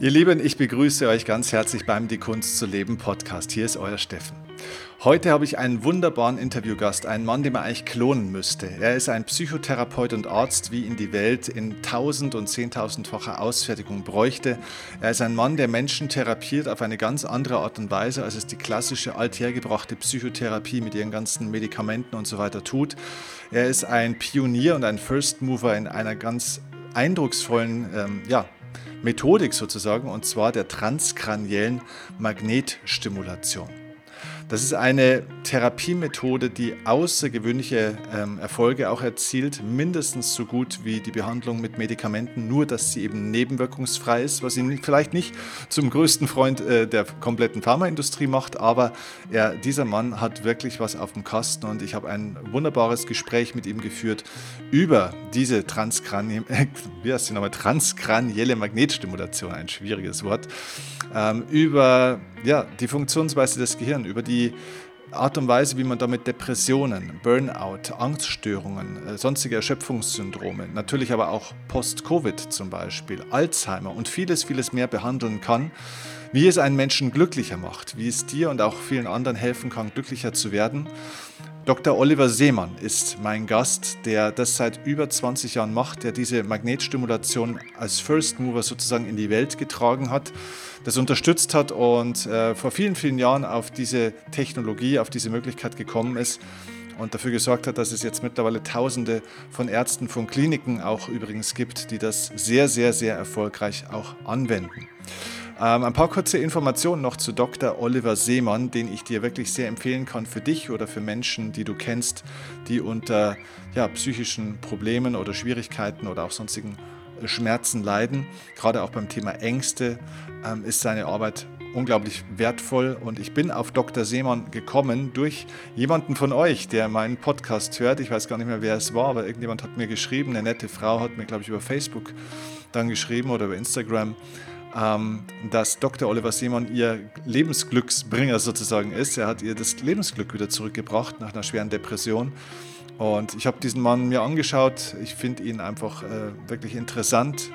Ihr Lieben, ich begrüße euch ganz herzlich beim Die Kunst zu leben Podcast. Hier ist euer Steffen. Heute habe ich einen wunderbaren Interviewgast, einen Mann, den man eigentlich klonen müsste. Er ist ein Psychotherapeut und Arzt, wie ihn die Welt in tausend und zehntausendfacher Ausfertigung bräuchte. Er ist ein Mann, der Menschen therapiert auf eine ganz andere Art und Weise, als es die klassische althergebrachte Psychotherapie mit ihren ganzen Medikamenten und so weiter tut. Er ist ein Pionier und ein First Mover in einer ganz eindrucksvollen ähm, ja, Methodik sozusagen, und zwar der transkraniellen Magnetstimulation. Das ist eine Therapiemethode, die außergewöhnliche ähm, Erfolge auch erzielt, mindestens so gut wie die Behandlung mit Medikamenten, nur dass sie eben nebenwirkungsfrei ist, was ihn vielleicht nicht zum größten Freund äh, der kompletten Pharmaindustrie macht, aber er, dieser Mann hat wirklich was auf dem Kasten und ich habe ein wunderbares Gespräch mit ihm geführt über diese Transkranie wie transkranielle Magnetstimulation, ein schwieriges Wort, ähm, über ja, die Funktionsweise des Gehirns, über die Art und Weise, wie man damit Depressionen, Burnout, Angststörungen, äh, sonstige Erschöpfungssyndrome, natürlich aber auch Post-Covid zum Beispiel, Alzheimer und vieles, vieles mehr behandeln kann, wie es einen Menschen glücklicher macht, wie es dir und auch vielen anderen helfen kann, glücklicher zu werden Dr. Oliver Seemann ist mein Gast, der das seit über 20 Jahren macht, der diese Magnetstimulation als First Mover sozusagen in die Welt getragen hat, das unterstützt hat und äh, vor vielen, vielen Jahren auf diese Technologie, auf diese Möglichkeit gekommen ist und dafür gesorgt hat, dass es jetzt mittlerweile Tausende von Ärzten, von Kliniken auch übrigens gibt, die das sehr, sehr, sehr erfolgreich auch anwenden. Ähm, ein paar kurze Informationen noch zu Dr. Oliver Seemann, den ich dir wirklich sehr empfehlen kann für dich oder für Menschen, die du kennst, die unter ja, psychischen Problemen oder Schwierigkeiten oder auch sonstigen äh, Schmerzen leiden. Gerade auch beim Thema Ängste ähm, ist seine Arbeit unglaublich wertvoll und ich bin auf Dr. Seemann gekommen durch jemanden von euch, der meinen Podcast hört. Ich weiß gar nicht mehr, wer es war, aber irgendjemand hat mir geschrieben, eine nette Frau hat mir, glaube ich, über Facebook dann geschrieben oder über Instagram, ähm, dass Dr. Oliver Seemann ihr Lebensglücksbringer sozusagen ist. Er hat ihr das Lebensglück wieder zurückgebracht nach einer schweren Depression. Und ich habe diesen Mann mir angeschaut. Ich finde ihn einfach äh, wirklich interessant,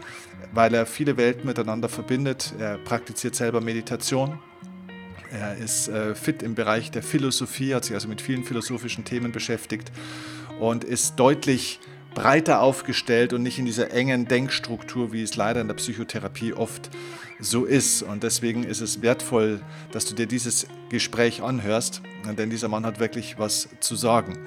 weil er viele Welten miteinander verbindet. Er praktiziert selber Meditation. Er ist äh, fit im Bereich der Philosophie, hat sich also mit vielen philosophischen Themen beschäftigt und ist deutlich breiter aufgestellt und nicht in dieser engen Denkstruktur, wie es leider in der Psychotherapie oft so ist. Und deswegen ist es wertvoll, dass du dir dieses Gespräch anhörst, denn dieser Mann hat wirklich was zu sagen.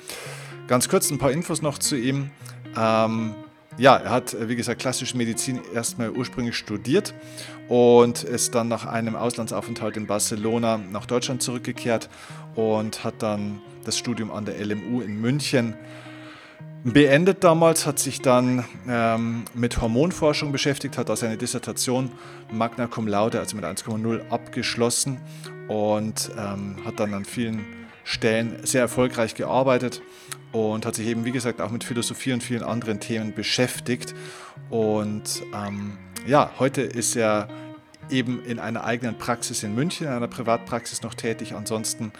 Ganz kurz ein paar Infos noch zu ihm. Ähm, ja, er hat, wie gesagt, klassische Medizin erstmal ursprünglich studiert und ist dann nach einem Auslandsaufenthalt in Barcelona nach Deutschland zurückgekehrt und hat dann das Studium an der LMU in München beendet damals, hat sich dann ähm, mit Hormonforschung beschäftigt, hat da seine Dissertation Magna Cum Laude, also mit 1,0 abgeschlossen und ähm, hat dann an vielen Stellen sehr erfolgreich gearbeitet und hat sich eben, wie gesagt, auch mit Philosophie und vielen anderen Themen beschäftigt. Und ähm, ja, heute ist er eben in einer eigenen Praxis in München, in einer Privatpraxis noch tätig. Ansonsten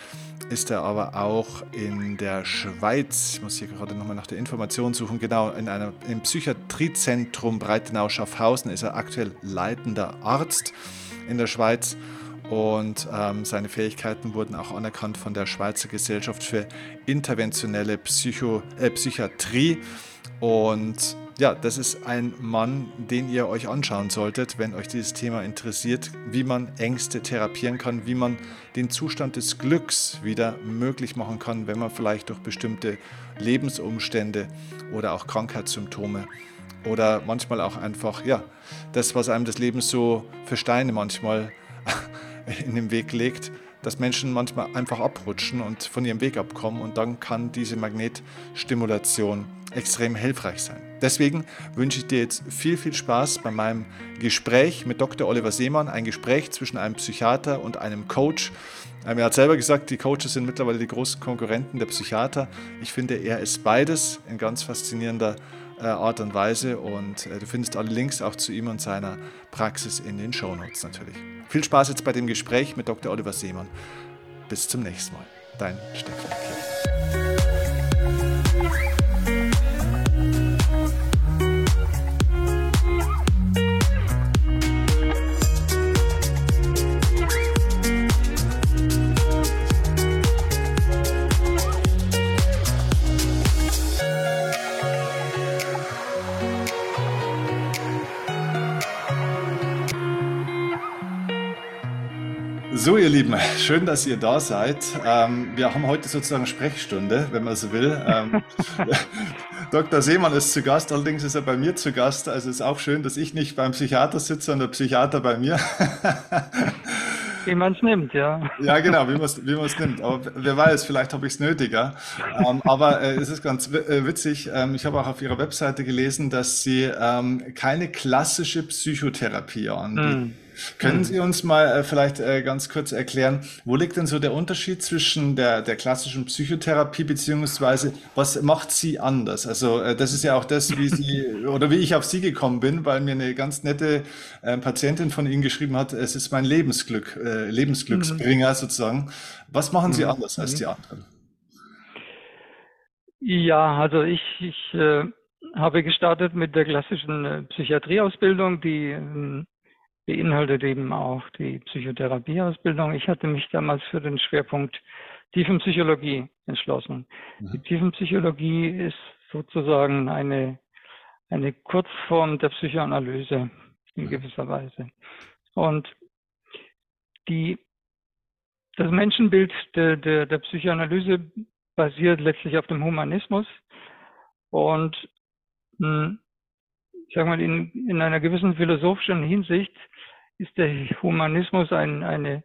ist er aber auch in der Schweiz, ich muss hier gerade nochmal nach der Information suchen, genau, in einem im Psychiatriezentrum Breitenau-Schaffhausen ist er aktuell leitender Arzt in der Schweiz und ähm, seine Fähigkeiten wurden auch anerkannt von der Schweizer Gesellschaft für interventionelle Psycho, äh, Psychiatrie und ja, das ist ein Mann, den ihr euch anschauen solltet, wenn euch dieses Thema interessiert, wie man Ängste therapieren kann, wie man den Zustand des Glücks wieder möglich machen kann, wenn man vielleicht durch bestimmte Lebensumstände oder auch Krankheitssymptome oder manchmal auch einfach, ja, das, was einem das Leben so für Steine manchmal in den Weg legt, dass Menschen manchmal einfach abrutschen und von ihrem Weg abkommen und dann kann diese Magnetstimulation extrem hilfreich sein. Deswegen wünsche ich dir jetzt viel, viel Spaß bei meinem Gespräch mit Dr. Oliver Seemann, ein Gespräch zwischen einem Psychiater und einem Coach. Er hat selber gesagt, die Coaches sind mittlerweile die großen Konkurrenten der Psychiater. Ich finde, er ist beides in ganz faszinierender äh, Art und Weise und äh, du findest alle Links auch zu ihm und seiner Praxis in den Show Notes natürlich. Viel Spaß jetzt bei dem Gespräch mit Dr. Oliver Seemann. Bis zum nächsten Mal. Dein Stefan Kirch. So, ihr Lieben, schön, dass ihr da seid. Ähm, wir haben heute sozusagen Sprechstunde, wenn man so will. Ähm, Dr. Seemann ist zu Gast, allerdings ist er bei mir zu Gast. Also ist auch schön, dass ich nicht beim Psychiater sitze, sondern der Psychiater bei mir. Wie man es nimmt, ja. Ja, genau, wie man es wie nimmt. Aber wer weiß, vielleicht habe ich es nötiger. Ähm, aber äh, es ist ganz äh, witzig. Ähm, ich habe auch auf Ihrer Webseite gelesen, dass Sie ähm, keine klassische Psychotherapie anbieten. Mm. Können. Sie uns mal äh, vielleicht äh, ganz kurz erklären, wo liegt denn so der Unterschied zwischen der, der klassischen Psychotherapie beziehungsweise was macht sie anders? Also äh, das ist ja auch das, wie Sie oder wie ich auf Sie gekommen bin, weil mir eine ganz nette äh, Patientin von Ihnen geschrieben hat, es ist mein Lebensglück, äh, Lebensglücksbringer mhm. sozusagen. Was machen Sie mhm. anders als mhm. die anderen? Ja, also ich, ich äh, habe gestartet mit der klassischen Psychiatrieausbildung, die ähm, beinhaltet eben auch die Psychotherapieausbildung. Ich hatte mich damals für den Schwerpunkt Tiefenpsychologie entschlossen. Mhm. Die Tiefenpsychologie ist sozusagen eine, eine Kurzform der Psychoanalyse in mhm. gewisser Weise. Und die, das Menschenbild der, der, der Psychoanalyse basiert letztlich auf dem Humanismus und mh, hm, ich sag mal, in, in einer gewissen philosophischen Hinsicht ist der Humanismus ein, eine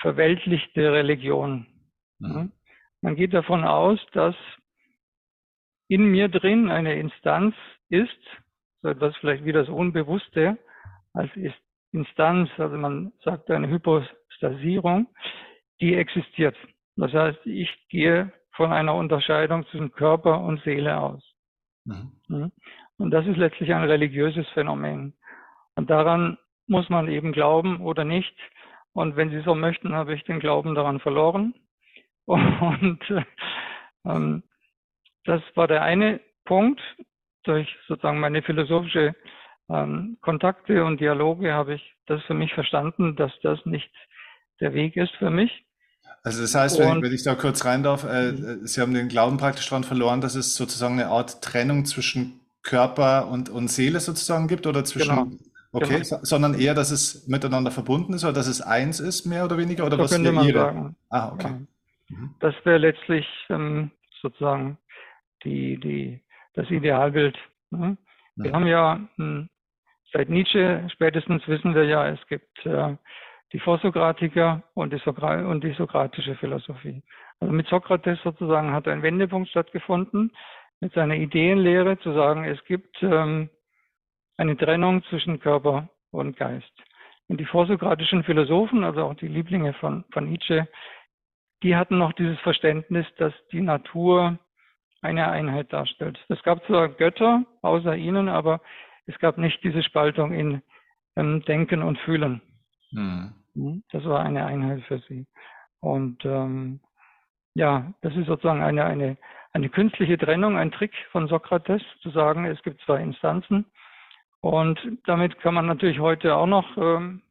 verweltlichte Religion. Mhm. Man geht davon aus, dass in mir drin eine Instanz ist, so etwas vielleicht wie das Unbewusste als Instanz, also man sagt eine Hypostasierung, die existiert. Das heißt, ich gehe von einer Unterscheidung zwischen Körper und Seele aus. Mhm. Und das ist letztlich ein religiöses Phänomen. Und daran muss man eben glauben oder nicht. Und wenn Sie so möchten, habe ich den Glauben daran verloren. Und ähm, das war der eine Punkt. Durch sozusagen meine philosophische ähm, Kontakte und Dialoge habe ich das für mich verstanden, dass das nicht der Weg ist für mich. Also das heißt, wenn, ich, wenn ich da kurz rein darf, äh, mhm. Sie haben den Glauben praktisch daran verloren, dass es sozusagen eine Art Trennung zwischen Körper und, und Seele sozusagen gibt oder zwischen genau. Okay, genau. sondern eher, dass es miteinander verbunden ist oder dass es eins ist, mehr oder weniger? Oder so was könnte man ihre? sagen. Ah, okay. Ja. Mhm. Das wäre letztlich ähm, sozusagen die, die, das Idealbild. Ne? Wir mhm. haben ja hm, seit Nietzsche spätestens wissen wir ja, es gibt äh, die Vorsokratiker und die, Sokra und die sokratische Philosophie. Also mit Sokrates sozusagen hat ein Wendepunkt stattgefunden, mit seiner Ideenlehre zu sagen, es gibt ähm, eine Trennung zwischen Körper und Geist. Und die vorsokratischen Philosophen, also auch die Lieblinge von, von Nietzsche, die hatten noch dieses Verständnis, dass die Natur eine Einheit darstellt. Es gab zwar Götter außer ihnen, aber es gab nicht diese Spaltung in ähm, Denken und Fühlen. Mhm. Hm, das war eine Einheit für sie. Und ähm, ja, das ist sozusagen eine, eine, eine künstliche Trennung, ein Trick von Sokrates, zu sagen, es gibt zwei Instanzen und damit kann man natürlich heute auch noch ähm,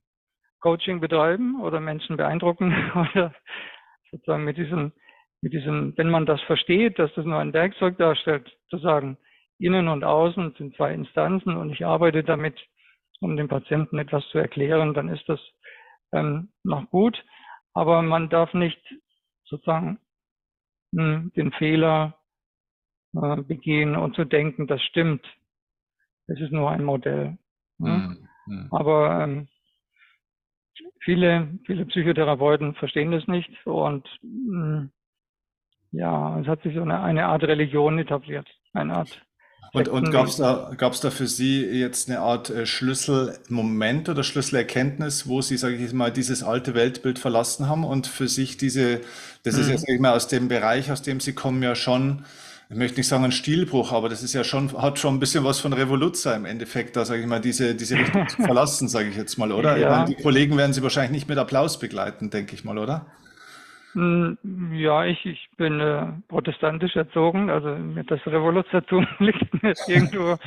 Coaching betreiben oder Menschen beeindrucken oder sozusagen mit diesem, mit diesem, wenn man das versteht, dass das nur ein Werkzeug darstellt, zu sagen, innen und außen sind zwei Instanzen und ich arbeite damit, um dem Patienten etwas zu erklären, dann ist das ähm, noch gut. Aber man darf nicht sozusagen mh, hm, den Fehler äh, begehen und zu denken, das stimmt. Es ist nur ein Modell. Ne? Mhm. Aber ähm, viele, viele Psychotherapeuten verstehen das nicht und mh, hm, ja, es hat sich so eine, eine Art Religion etabliert, eine Art und, und gab es da, gab's da für Sie jetzt eine Art äh, Schlüsselmoment oder Schlüsselerkenntnis, wo Sie, sage ich mal, dieses alte Weltbild verlassen haben und für sich diese, das mhm. ist ja, sag ich mal, aus dem Bereich, aus dem Sie kommen, ja schon ich möchte nicht sagen ein Stilbruch, aber das ist ja schon, hat schon ein bisschen was von Revoluzzer im Endeffekt, da sage ich mal, diese, diese Richtung zu verlassen, sage ich jetzt mal, oder? Ja. Meine, die Kollegen werden Sie wahrscheinlich nicht mit Applaus begleiten, denke ich mal, oder? Hm, ja, ich, ich bin äh, protestantisch erzogen, also das Revoluzzertum liegt mir irgendwo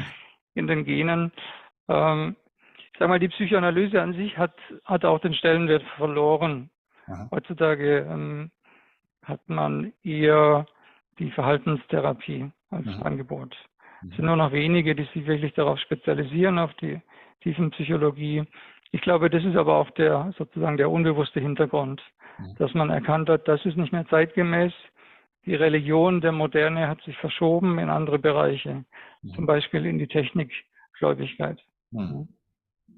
in den Genen. Ähm, ich sag mal, die Psychoanalyse an sich hat, hat auch den Stellenwert verloren. Aha. Heutzutage ähm, hat man eher die Verhaltenstherapie als mhm. Angebot. Es sind nur noch wenige, die sich wirklich darauf spezialisieren, auf die Tiefenpsychologie. ich glaube, das ist aber auch der sozusagen der unbewusste Hintergrund, mhm. dass man erkannt hat, das ist nicht mehr zeitgemäß. Die Religion der Moderne hat sich verschoben in andere Bereiche, mhm. zum Beispiel in die Technikgläubigkeit. Mhm.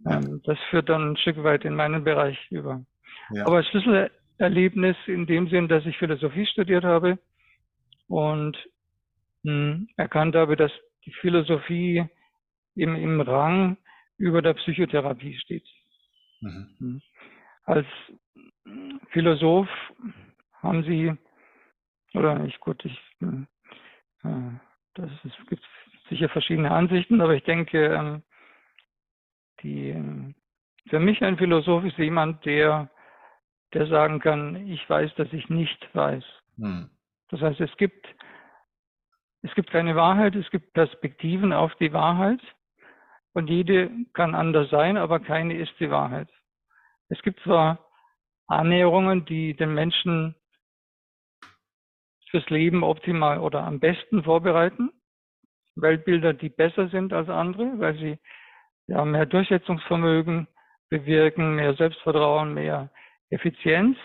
Ähm, das führt dann ein Stück weit in meinen Bereich über. Ja. Aber Schlüsselerlebnis in dem Sinn, dass ich Philosophie studiert habe und mh, hm, erkannt habe, dass die Philosophie im, im Rang über der Psychotherapie steht. Mhm. Hm. Als Philosoph haben Sie, oder ich gut, ich, äh, das ist, gibt sicher verschiedene Ansichten, aber ich denke, ähm, die, für mich ein Philosoph ist jemand, der, der sagen kann, ich weiß, dass ich nicht weiß. Mhm. Das heißt, es gibt, es gibt keine Wahrheit, es gibt Perspektiven auf die Wahrheit und jede kann anders sein, aber keine ist die Wahrheit. Es gibt zwar Annäherungen, die den Menschen fürs Leben optimal oder am besten vorbereiten, Weltbilder, die besser sind als andere, weil sie ja mehr Durchsetzungsvermögen bewirken, mehr Selbstvertrauen, mehr Effizienz,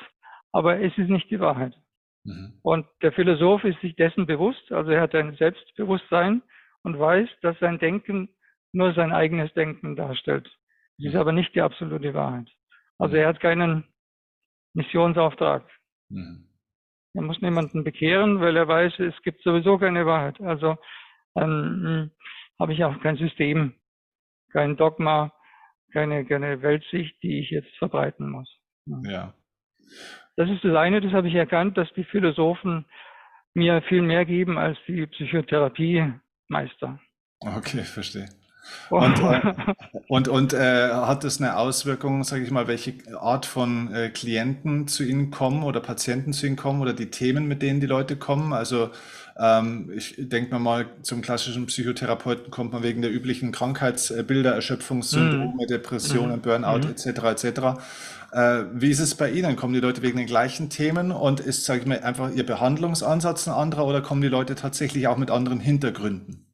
aber es ist nicht die Wahrheit. Mhm. Und der Philosoph ist sich dessen bewusst, also er hat ein Selbstbewusstsein und weiß, dass sein Denken nur sein eigenes Denken darstellt. Es ist mhm. aber nicht die absolute Wahrheit. Also mhm. er hat keinen Missionsauftrag. Er muss niemanden bekehren, weil er weiß, es gibt sowieso keine Wahrheit. Also ähm, habe ich auch kein System, kein Dogma, keine, keine Weltsicht, die ich jetzt verbreiten muss. Ja. Das ist das eine, das habe ich erkannt, dass die Philosophen mir viel mehr geben als die Psychotherapiemeister. Okay, verstehe. Und, äh, und, und äh, hat das eine Auswirkung, sage ich mal, welche Art von äh, Klienten zu Ihnen kommen oder Patienten zu Ihnen kommen oder die Themen, mit denen die Leute kommen? Also ähm, ich denke mir mal, zum klassischen Psychotherapeuten kommt man wegen der üblichen Krankheitsbilder, Erschöpfungssyndrome, mhm. Depressionen, mhm. Burnout mhm. etc. etc. Äh, wie ist es bei Ihnen? Kommen die Leute wegen den gleichen Themen und ist, sage ich mal, einfach Ihr Behandlungsansatz ein anderer oder kommen die Leute tatsächlich auch mit anderen Hintergründen?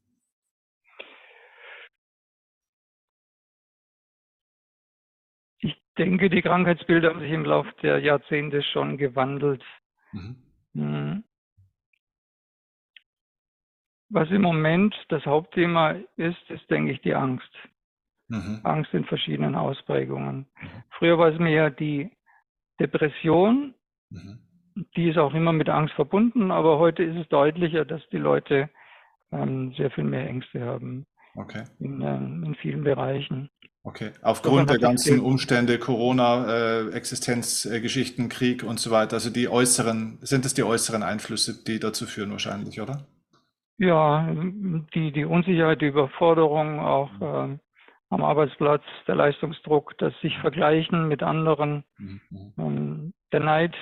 denke, die Krankheitsbilder haben sich im Laufe der Jahrzehnte schon gewandelt. Mhm. Was im Moment das Hauptthema ist, ist, denke ich, die Angst. Mhm. Angst in verschiedenen Ausprägungen. Mhm. Früher war es mehr die Depression, mhm. die ist auch immer mit Angst verbunden, aber heute ist es deutlicher, dass die Leute ähm, sehr viel mehr Ängste haben. Okay. In, ähm, in vielen Bereichen. Okay, aufgrund der ganzen Umstände, Corona, äh, Existenzgeschichten, äh, Krieg und so weiter, also die äußeren, sind es die äußeren Einflüsse, die dazu führen wahrscheinlich, oder? Ja, die, die Unsicherheit, die Überforderung auch äh, am Arbeitsplatz, der Leistungsdruck, das sich vergleichen mit anderen, mhm. ähm, der Neid,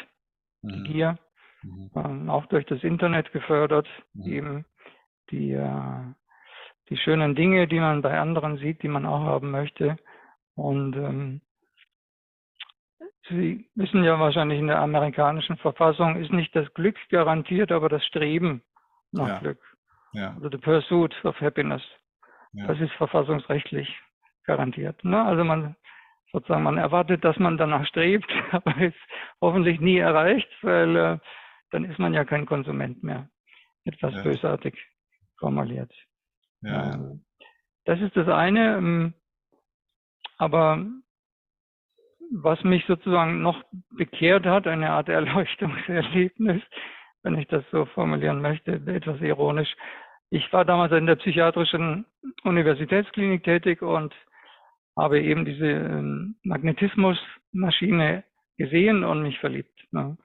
die mhm. Gier, mhm. ähm, auch durch das Internet gefördert, mhm. eben die äh, die schönen Dinge, die man bei anderen sieht, die man auch haben möchte. Und ähm, Sie wissen ja wahrscheinlich, in der amerikanischen Verfassung ist nicht das Glück garantiert, aber das Streben nach ja. Glück. Ja. Also the pursuit of happiness. Ja. Das ist verfassungsrechtlich garantiert. Ne? Also man sozusagen, man erwartet, dass man danach strebt, aber es hoffentlich nie erreicht, weil äh, dann ist man ja kein Konsument mehr. Etwas ja. bösartig formuliert. Ja. Ähm, das ist das eine. Ähm, aber was mich sozusagen noch bekehrt hat, eine Art Erleuchtungserlebnis, wenn ich das so formulieren möchte, etwas ironisch. Ich war damals in der psychiatrischen Universitätsklinik tätig und habe eben diese ähm, Magnetismusmaschine gesehen und mich verliebt. Ne?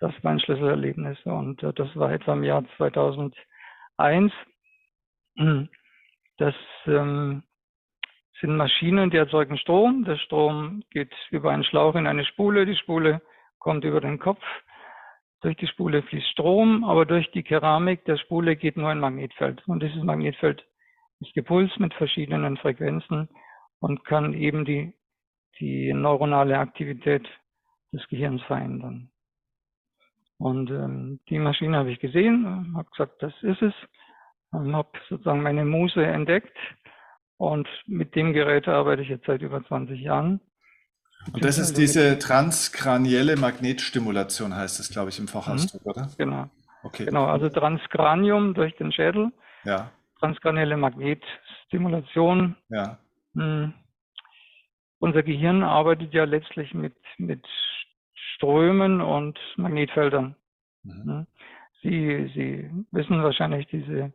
Das war ein Schlüsselerlebnis und äh, das war etwa im Jahr 2001. Das ähm, sind Maschinen, die erzeugen Strom. Der Strom geht über einen Schlauch in eine Spule. Die Spule kommt über den Kopf. Durch die Spule fließt Strom, aber durch die Keramik der Spule geht nur ein Magnetfeld. Und dieses Magnetfeld ist gepulst mit verschiedenen Frequenzen und kann eben die, die neuronale Aktivität des Gehirns verändern. Und ähm, die Maschine habe ich gesehen, habe gesagt, das ist es und habe sozusagen meine Muse entdeckt und mit dem Gerät arbeite ich jetzt seit über 20 Jahren. Und das ist diese transkranielle Magnetstimulation, heißt es, glaube ich, im Fachausdruck, mhm. oder? Genau. Okay. Genau, also Transkranium durch den Schädel. Ja. Transkranielle Magnetstimulation. Ja. Hm. Unser Gehirn arbeitet ja letztlich mit, mit Strömen und Magnetfeldern. Mhm. Hm. Sie, Sie wissen wahrscheinlich diese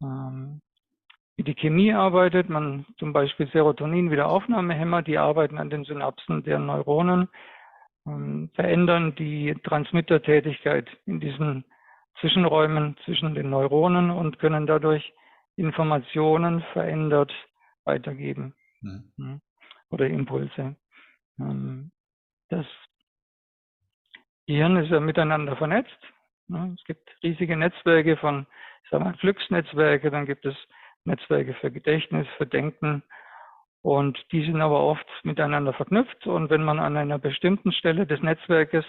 ähm, die Chemie arbeitet. Man zum Beispiel Serotonin Wiederaufnahmehämmer, die arbeiten an den Synapsen der Neuronen, ähm, verändern die Transmittertätigkeit in diesen Zwischenräumen zwischen den Neuronen und können dadurch Informationen verändert weitergeben mhm. oder Impulse. Ähm, das Gehirn ist ja miteinander vernetzt. Ne? Es gibt riesige Netzwerke von, ich sage mal, Glücksnetzwerke, dann gibt es Netzwerke für Gedächtnis, für Denken. Und die sind aber oft miteinander verknüpft. Und wenn man an einer bestimmten Stelle des Netzwerkes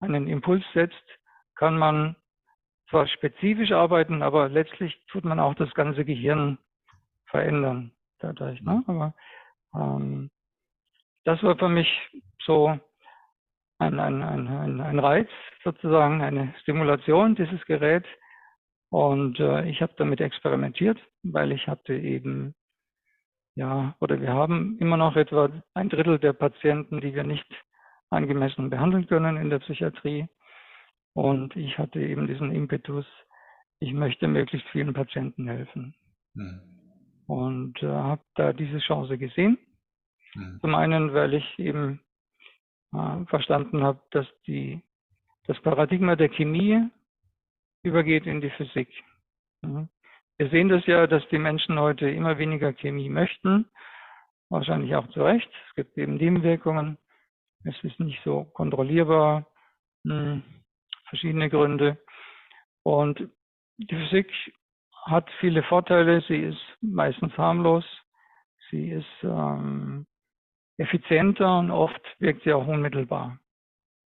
einen Impuls setzt, kann man zwar spezifisch arbeiten, aber letztlich tut man auch das ganze Gehirn verändern dadurch. Ne? Aber ähm, das war für mich so ein, ein, ein, ein Reiz sozusagen, eine Stimulation dieses Gerät. Und äh, ich habe damit experimentiert, weil ich hatte eben, ja, oder wir haben immer noch etwa ein Drittel der Patienten, die wir nicht angemessen behandeln können in der Psychiatrie. Und ich hatte eben diesen Impetus, ich möchte möglichst vielen Patienten helfen. Mhm. Und äh, habe da diese Chance gesehen. Mhm. Zum einen, weil ich eben äh, verstanden habe, dass die, das Paradigma der Chemie übergeht in die Physik. Mhm. Wir sehen das ja, dass die Menschen heute immer weniger Chemie möchten. Wahrscheinlich auch zu Recht. Es gibt eben Nebenwirkungen. Es ist nicht so kontrollierbar. Hm, verschiedene Gründe. Und die Physik hat viele Vorteile. Sie ist meistens harmlos. Sie ist ähm, effizienter und oft wirkt sie auch unmittelbar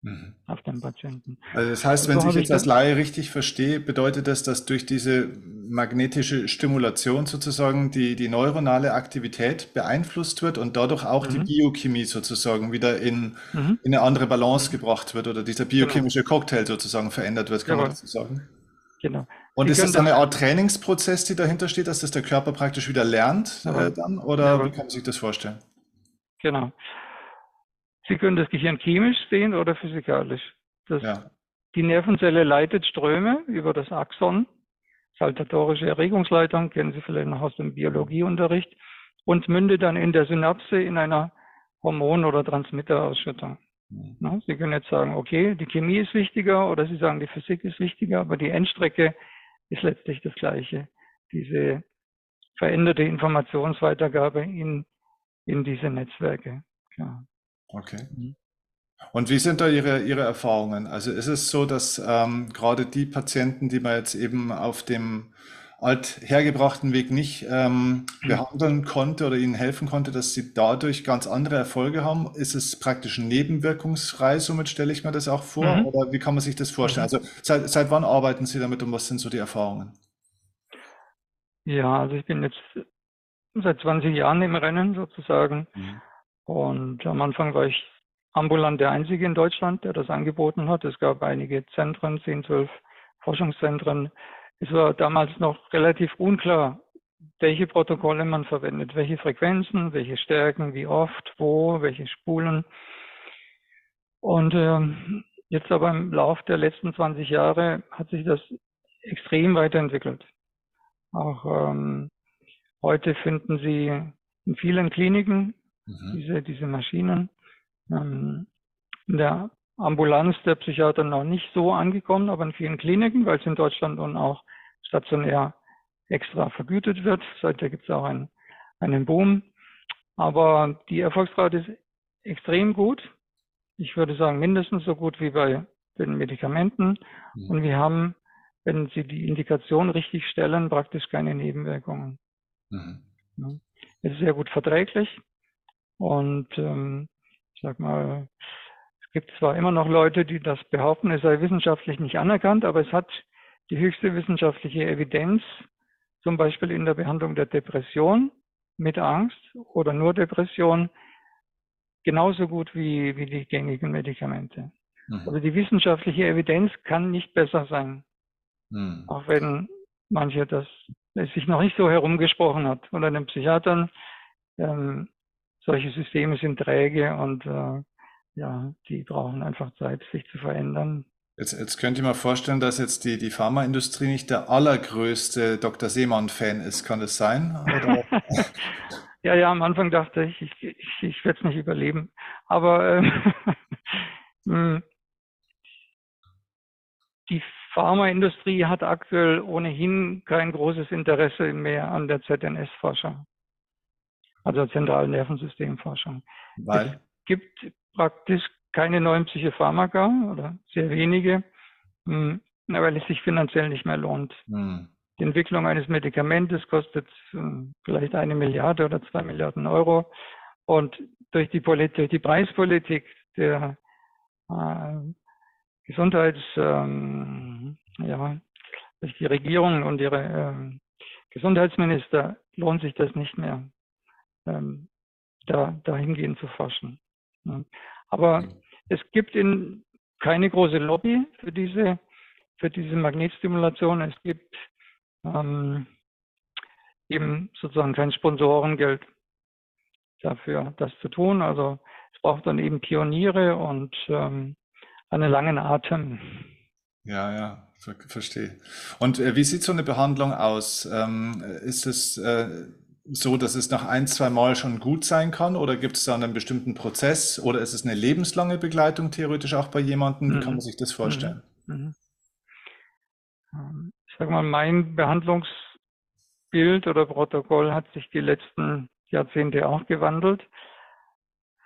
mhm. auf den Patienten. Also das heißt, wenn so ich jetzt als Laie richtig verstehe, bedeutet das, dass durch diese magnetische Stimulation sozusagen die, die neuronale Aktivität beeinflusst wird und dadurch auch mhm. die Biochemie sozusagen wieder in, mhm. in eine andere Balance gebracht wird oder dieser genau. biochemische genau. Cocktail sozusagen verändert wird, kann genau. man dazu sagen? Genau. Und Sie ist das eine Art Trainingsprozess, die dahinter steht, dass das der Körper praktisch wieder lernt äh, dann? Oder wie kann man sich das vorstellen? Genau. Sie können das Gehirn chemisch sehen oder physikalisch. Das, ja. Die Nervenzelle leitet Ströme über das Axon, saltatorische Erregungsleitung, kennen Sie vielleicht noch aus dem Biologieunterricht, und mündet dann in der Synapse in einer Hormon- oder Transmitterausschüttung. Mhm. Sie können jetzt sagen, okay, die Chemie ist wichtiger oder Sie sagen, die Physik ist wichtiger, aber die Endstrecke ist letztlich das Gleiche. Diese veränderte Informationsweitergabe in, in diese Netzwerke. Klar. Okay. Mhm. Und wie sind da Ihre, Ihre Erfahrungen? Also ist es so, dass ähm, gerade die Patienten, die man jetzt eben auf dem althergebrachten Weg nicht ähm, mhm. behandeln konnte oder ihnen helfen konnte, dass sie dadurch ganz andere Erfolge haben? Ist es praktisch nebenwirkungsfrei? Somit stelle ich mir das auch vor? Mhm. Oder wie kann man sich das vorstellen? Mhm. Also seit, seit wann arbeiten Sie damit und was sind so die Erfahrungen? Ja, also ich bin jetzt seit 20 Jahren im Rennen sozusagen. Mhm. Und am Anfang war ich ambulant der Einzige in Deutschland, der das angeboten hat. Es gab einige Zentren, 10, 12 Forschungszentren. Es war damals noch relativ unklar, welche Protokolle man verwendet, welche Frequenzen, welche Stärken, wie oft, wo, welche Spulen. Und äh, jetzt aber im Lauf der letzten 20 Jahre hat sich das extrem weiterentwickelt. Auch ähm, heute finden Sie in vielen Kliniken mhm. diese, diese Maschinen. Ähm, in der Ambulanz der Psychiater noch nicht so angekommen, aber in vielen Kliniken, weil es in Deutschland nun auch stationär extra vergütet wird. Seitdem gibt es auch einen, einen Boom. Aber die Erfolgsrate ist extrem gut. Ich würde sagen, mindestens so gut wie bei den Medikamenten. Mhm. Und wir haben, wenn Sie die Indikation richtig stellen, praktisch keine Nebenwirkungen. Mhm. Es ist sehr gut verträglich. Und ähm, ich sag mal, es gibt zwar immer noch Leute, die das behaupten, es sei wissenschaftlich nicht anerkannt, aber es hat die höchste wissenschaftliche Evidenz, zum Beispiel in der Behandlung der Depression mit Angst oder nur Depression, genauso gut wie, wie die gängigen Medikamente. Mhm. Also die wissenschaftliche Evidenz kann nicht besser sein. Mhm. Auch wenn manche das es sich noch nicht so herumgesprochen hat unter den Psychiatern. Ähm, solche Systeme sind träge und äh, ja, die brauchen einfach Zeit, sich zu verändern. Jetzt, jetzt könnt ihr mir vorstellen, dass jetzt die, die Pharmaindustrie nicht der allergrößte Dr. Seemann-Fan ist. Kann das sein? ja, ja, am Anfang dachte ich, ich, ich, ich werde es nicht überleben. Aber äh, hm, die Pharmaindustrie hat aktuell ohnehin kein großes Interesse mehr an der ZNS-Forschung, also zentralen Nervensystemforschung. Weil? Es gibt praktisch keine neuen Psychopharmaka oder sehr wenige, hm, weil es sich finanziell nicht mehr lohnt. Hm. Die Entwicklung eines Medikamentes kostet hm, vielleicht eine Milliarde oder zwei Milliarden Euro. Und durch die, Polit durch die Preispolitik der äh, Gesundheits, ähm, ja, durch die Regierung und ihre äh, Gesundheitsminister lohnt sich das nicht mehr, ähm, da dahingehend zu forschen. Aber es gibt in keine große Lobby für diese für diese Magnetstimulation. Es gibt ähm, eben sozusagen kein Sponsorengeld dafür, das zu tun. Also es braucht dann eben Pioniere und ähm, einen langen Atem. Ja, ja, ver verstehe. Und äh, wie sieht so eine Behandlung aus? Ähm, ist es äh, so, dass es nach ein, zwei Mal schon gut sein kann oder gibt es da einen bestimmten Prozess oder ist es eine lebenslange Begleitung theoretisch auch bei jemandem? Wie kann man mhm. sich das vorstellen? Mhm. mhm. Ähm, ich sage mal, mein Behandlungsbild oder Protokoll hat sich die letzten Jahrzehnte auch gewandelt.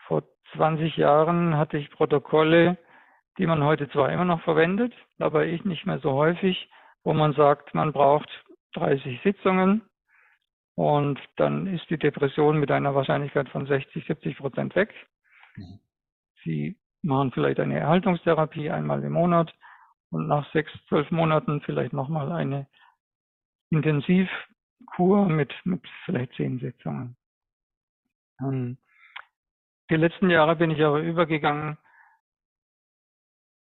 Vor 20 Jahren hatte ich Protokolle, die man heute zwar immer noch verwendet, aber ich nicht mehr so häufig, wo man sagt, man braucht 30 Sitzungen und dann ist die Depression mit einer Wahrscheinlichkeit von 60, 70 Prozent weg. Mhm. Sie machen vielleicht eine Erhaltungstherapie einmal im Monat und nach sechs, zwölf Monaten vielleicht nochmal eine Intensivkur mit, mit vielleicht zehn Sitzungen. Ähm, die letzten Jahre bin ich aber übergegangen,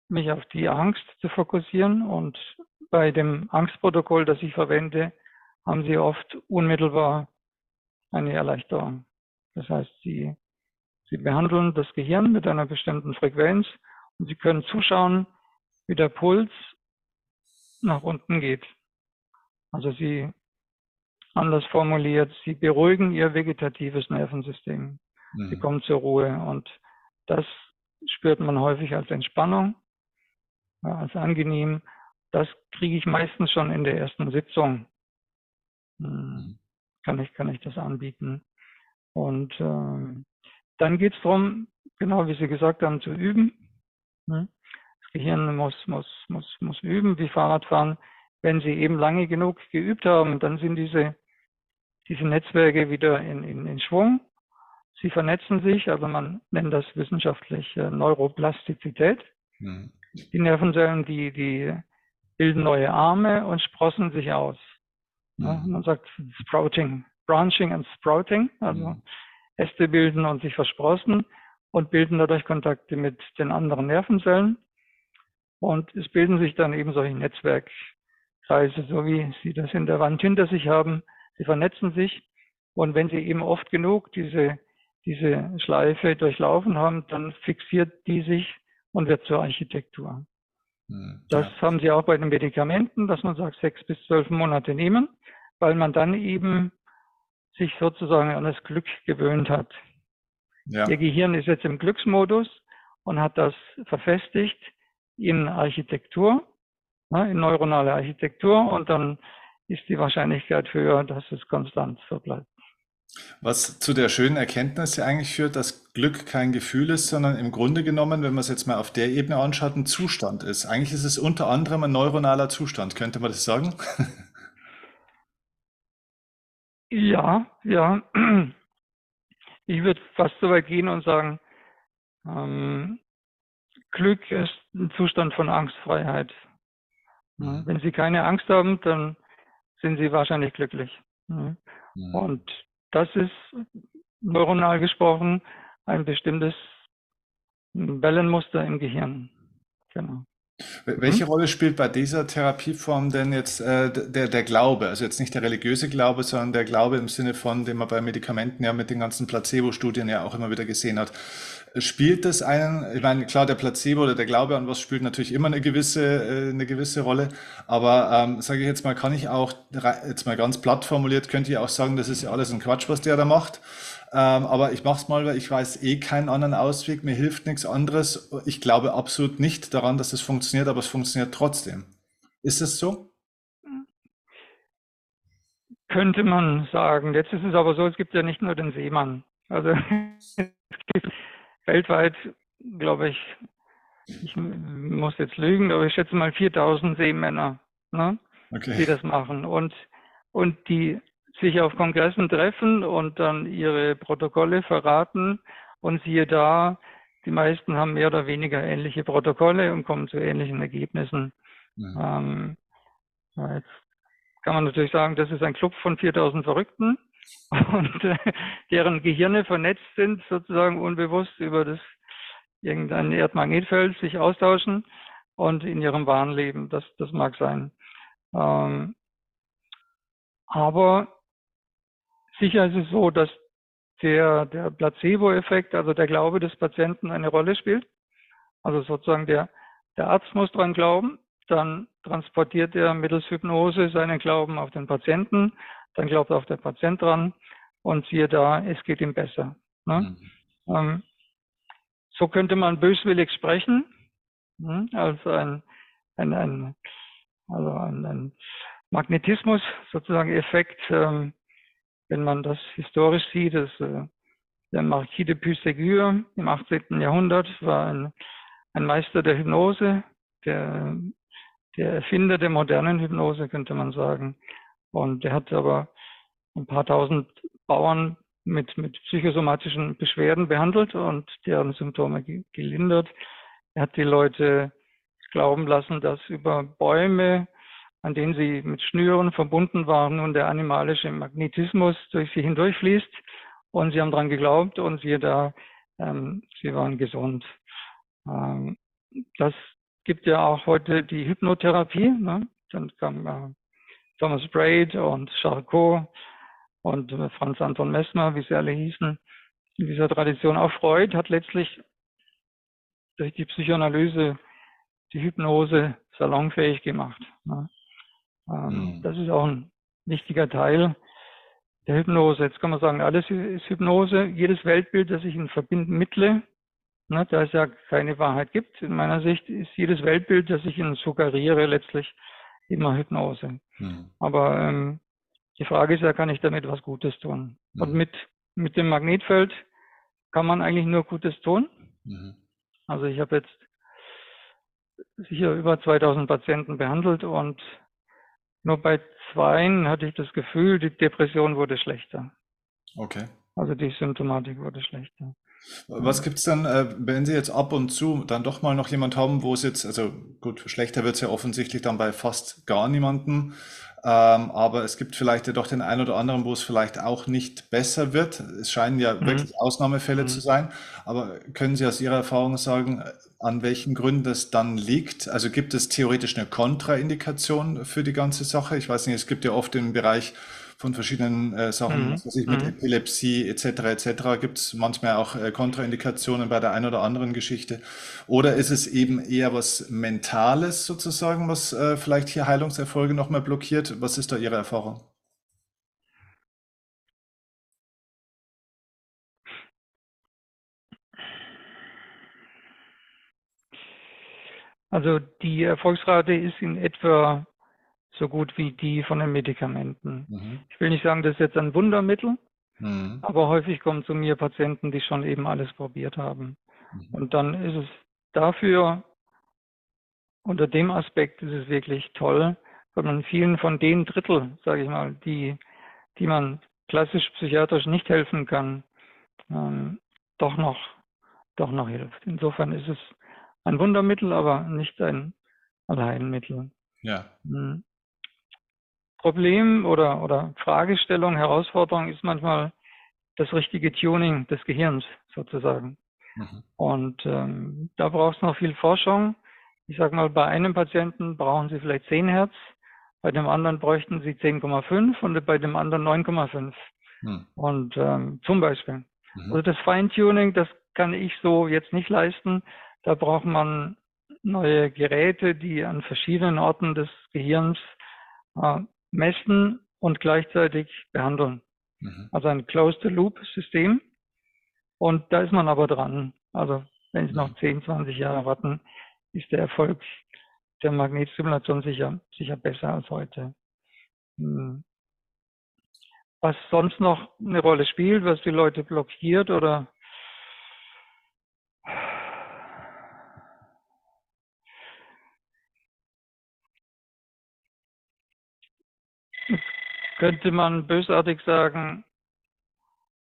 mich auf die Angst zu fokussieren und bei dem Angstprotokoll, das ich verwende, haben sie oft unmittelbar eine Erleichterung. Das heißt, sie, sie behandeln das Gehirn mit einer bestimmten Frequenz und sie können zuschauen, wie der Puls nach unten geht. Also sie, anders formuliert, sie beruhigen ihr vegetatives Nervensystem. Mhm. Sie kommen zur Ruhe und das spürt man häufig als Entspannung, als angenehm. Das kriege ich meistens schon in der ersten Sitzung kann ich, kann ich das anbieten. Und äh, dann geht es darum, genau wie Sie gesagt haben, zu üben. Hm? Das Gehirn muss, muss, muss, muss üben, wie Fahrradfahren. Wenn Sie eben lange genug geübt haben, dann sind diese, diese Netzwerke wieder in, in, in Schwung. Sie vernetzen sich, also man nennt das wissenschaftlich äh, Neuroplastizität. Mhm. Die Nervenzellen, die, die bilden neue Arme und sprossen sich aus. Ja, man sagt Sprouting, Branching and Sprouting, also mhm. Äste bilden und sich versprossen und bilden dadurch Kontakte mit den anderen Nervenzellen. Und es bilden sich dann eben solche Netzwerkkreise, so wie Sie das in der Wand hinter sich haben. Sie vernetzen sich. Und wenn Sie eben oft genug diese, diese Schleife durchlaufen haben, dann fixiert die sich und wird zur Architektur. Mhm, das ja. haben Sie auch bei den Medikamenten, dass man sagt, sechs bis zwölf Monate nehmen weil man dann eben sich sozusagen an das Glück gewöhnt hat. Ja. Ihr Gehirn ist jetzt im Glücksmodus und hat das verfestigt in Architektur, ne, in neuronale Architektur und dann ist die Wahrscheinlichkeit höher, dass es konstant so bleibt. Was zu der schönen Erkenntnis ja eigentlich führt, dass Glück kein Gefühl ist, sondern im Grunde genommen, wenn man es jetzt mal auf der Ebene anschaut, ein Zustand ist. Eigentlich ist es unter anderem ein neuronaler Zustand. Könnte man das sagen? Ja, ja. Ich würde fast so weit gehen und sagen, ähm, Glück ist ein Zustand von Angstfreiheit. Mhm. Wenn Sie keine Angst haben, dann sind Sie wahrscheinlich glücklich. Mhm. Und das ist neuronal gesprochen ein bestimmtes Wellenmuster im Gehirn. Genau. Welche mhm. Rolle spielt bei dieser Therapieform denn jetzt äh, der, der Glaube? Also jetzt nicht der religiöse Glaube, sondern der Glaube im Sinne von, den man bei Medikamenten ja mit den ganzen Placebo-Studien ja auch immer wieder gesehen hat. Spielt das einen, ich meine, klar, der Placebo oder der Glaube an was spielt natürlich immer eine gewisse, äh, eine gewisse Rolle, aber ähm, sage ich jetzt mal, kann ich auch, jetzt mal ganz platt formuliert, könnte ich auch sagen, das ist ja alles ein Quatsch, was der da macht. Ähm, aber ich mache es mal, weil ich weiß eh keinen anderen Ausweg, mir hilft nichts anderes. Ich glaube absolut nicht daran, dass es funktioniert, aber es funktioniert trotzdem. Ist es so? Könnte man sagen. Jetzt ist es aber so, es gibt ja nicht nur den Seemann. Also es gibt weltweit, glaube ich, ich muss jetzt lügen, aber ich schätze mal 4000 Seemänner, ne, okay. die das machen. Und, und die sich auf Kongressen treffen und dann ihre Protokolle verraten. Und siehe da, die meisten haben mehr oder weniger ähnliche Protokolle und kommen zu ähnlichen Ergebnissen. Ja. Ähm, jetzt kann man natürlich sagen, das ist ein Club von 4000 Verrückten und äh, deren Gehirne vernetzt sind, sozusagen unbewusst über das irgendein Erdmagnetfeld sich austauschen und in ihrem wahren Leben. Das, das mag sein. Ähm, aber Sicher ist es so, dass der, der Placebo-Effekt, also der Glaube des Patienten eine Rolle spielt. Also sozusagen der, der Arzt muss dran glauben, dann transportiert er mittels Hypnose seinen Glauben auf den Patienten, dann glaubt auch der Patient dran und siehe da, es geht ihm besser. Ne? Mhm. Ähm, so könnte man böswillig sprechen, ne? als ein, ein, ein, also ein, ein Magnetismus sozusagen Effekt, ähm, wenn man das historisch sieht, dass äh, der Marquis de Puységur im 18. Jahrhundert war ein, ein Meister der Hypnose, der, der Erfinder der modernen Hypnose, könnte man sagen. Und er hat aber ein paar tausend Bauern mit, mit psychosomatischen Beschwerden behandelt und deren Symptome gelindert. Er hat die Leute glauben lassen, dass über Bäume an denen sie mit Schnüren verbunden waren und der animalische Magnetismus durch sie hindurchfließt. Und sie haben daran geglaubt und siehe da, ähm, sie waren gesund. Ähm, das gibt ja auch heute die Hypnotherapie. Ne? Dann kam äh, Thomas Braid und Charcot und äh, Franz Anton Messmer, wie sie alle hießen, in dieser Tradition. Auch Freud hat letztlich durch die Psychoanalyse die Hypnose salonfähig gemacht. Ne? Ähm, mhm. Das ist auch ein wichtiger Teil der Hypnose. Jetzt kann man sagen, alles ist Hypnose. Jedes Weltbild, das ich in Verbinden mittle, ne, da es ja keine Wahrheit gibt, in meiner Sicht ist jedes Weltbild, das ich Ihnen suggeriere, letztlich immer Hypnose. Mhm. Aber ähm, die Frage ist ja, kann ich damit was Gutes tun? Mhm. Und mit, mit dem Magnetfeld kann man eigentlich nur Gutes tun. Mhm. Also ich habe jetzt sicher über 2000 Patienten behandelt und nur bei zweien hatte ich das Gefühl, die Depression wurde schlechter. Okay. Also die Symptomatik wurde schlechter. Was gibt es dann, äh, wenn Sie jetzt ab und zu dann doch mal noch jemand haben, wo es jetzt, also gut, schlechter wird es ja offensichtlich dann bei fast gar niemandem, ähm, aber es gibt vielleicht ja doch den einen oder anderen, wo es vielleicht auch nicht besser wird. Es scheinen ja mhm. wirklich Ausnahmefälle mhm. zu sein, aber können Sie aus Ihrer Erfahrung sagen, an welchen Gründen das dann liegt? Also gibt es theoretisch eine Kontraindikation für die ganze Sache? Ich weiß nicht, es gibt ja oft im Bereich von verschiedenen äh, Sachen, mhm. was ich mit mhm. Epilepsie etc. etc. gibt es manchmal auch äh, Kontraindikationen bei der einen oder anderen Geschichte. Oder ist es eben eher was Mentales sozusagen, was äh, vielleicht hier Heilungserfolge nochmal blockiert? Was ist da Ihre Erfahrung? Also die Erfolgsrate ist in etwa so gut wie die von den Medikamenten. Mhm. Ich will nicht sagen, das ist jetzt ein Wundermittel, mhm. aber häufig kommen zu mir Patienten, die schon eben alles probiert haben. Mhm. Und dann ist es dafür, unter dem Aspekt ist es wirklich toll, weil man vielen von den Drittel, sage ich mal, die, die man klassisch psychiatrisch nicht helfen kann, ähm, doch noch, doch noch hilft. Insofern ist es ein Wundermittel, aber nicht ein Allheilmittel. Ja. Hm. Problem oder, oder Fragestellung, Herausforderung ist manchmal das richtige Tuning des Gehirns sozusagen. Mhm. Und ähm, da braucht es noch viel Forschung. Ich sage mal, bei einem Patienten brauchen Sie vielleicht 10 Hertz, bei dem anderen bräuchten Sie 10,5 und bei dem anderen 9,5. Mhm. Und ähm, zum Beispiel. Mhm. Also das Feintuning, das kann ich so jetzt nicht leisten. Da braucht man neue Geräte, die an verschiedenen Orten des Gehirns äh, messen und gleichzeitig behandeln. Mhm. Also ein Closed-Loop-System. Und da ist man aber dran. Also wenn Sie noch 10, mhm. 20 Jahre warten, ist der Erfolg der Magnetstimulation sicher, sicher besser als heute. Hm. Was sonst noch eine Rolle spielt, was die Leute blockiert oder könnte man bösartig sagen,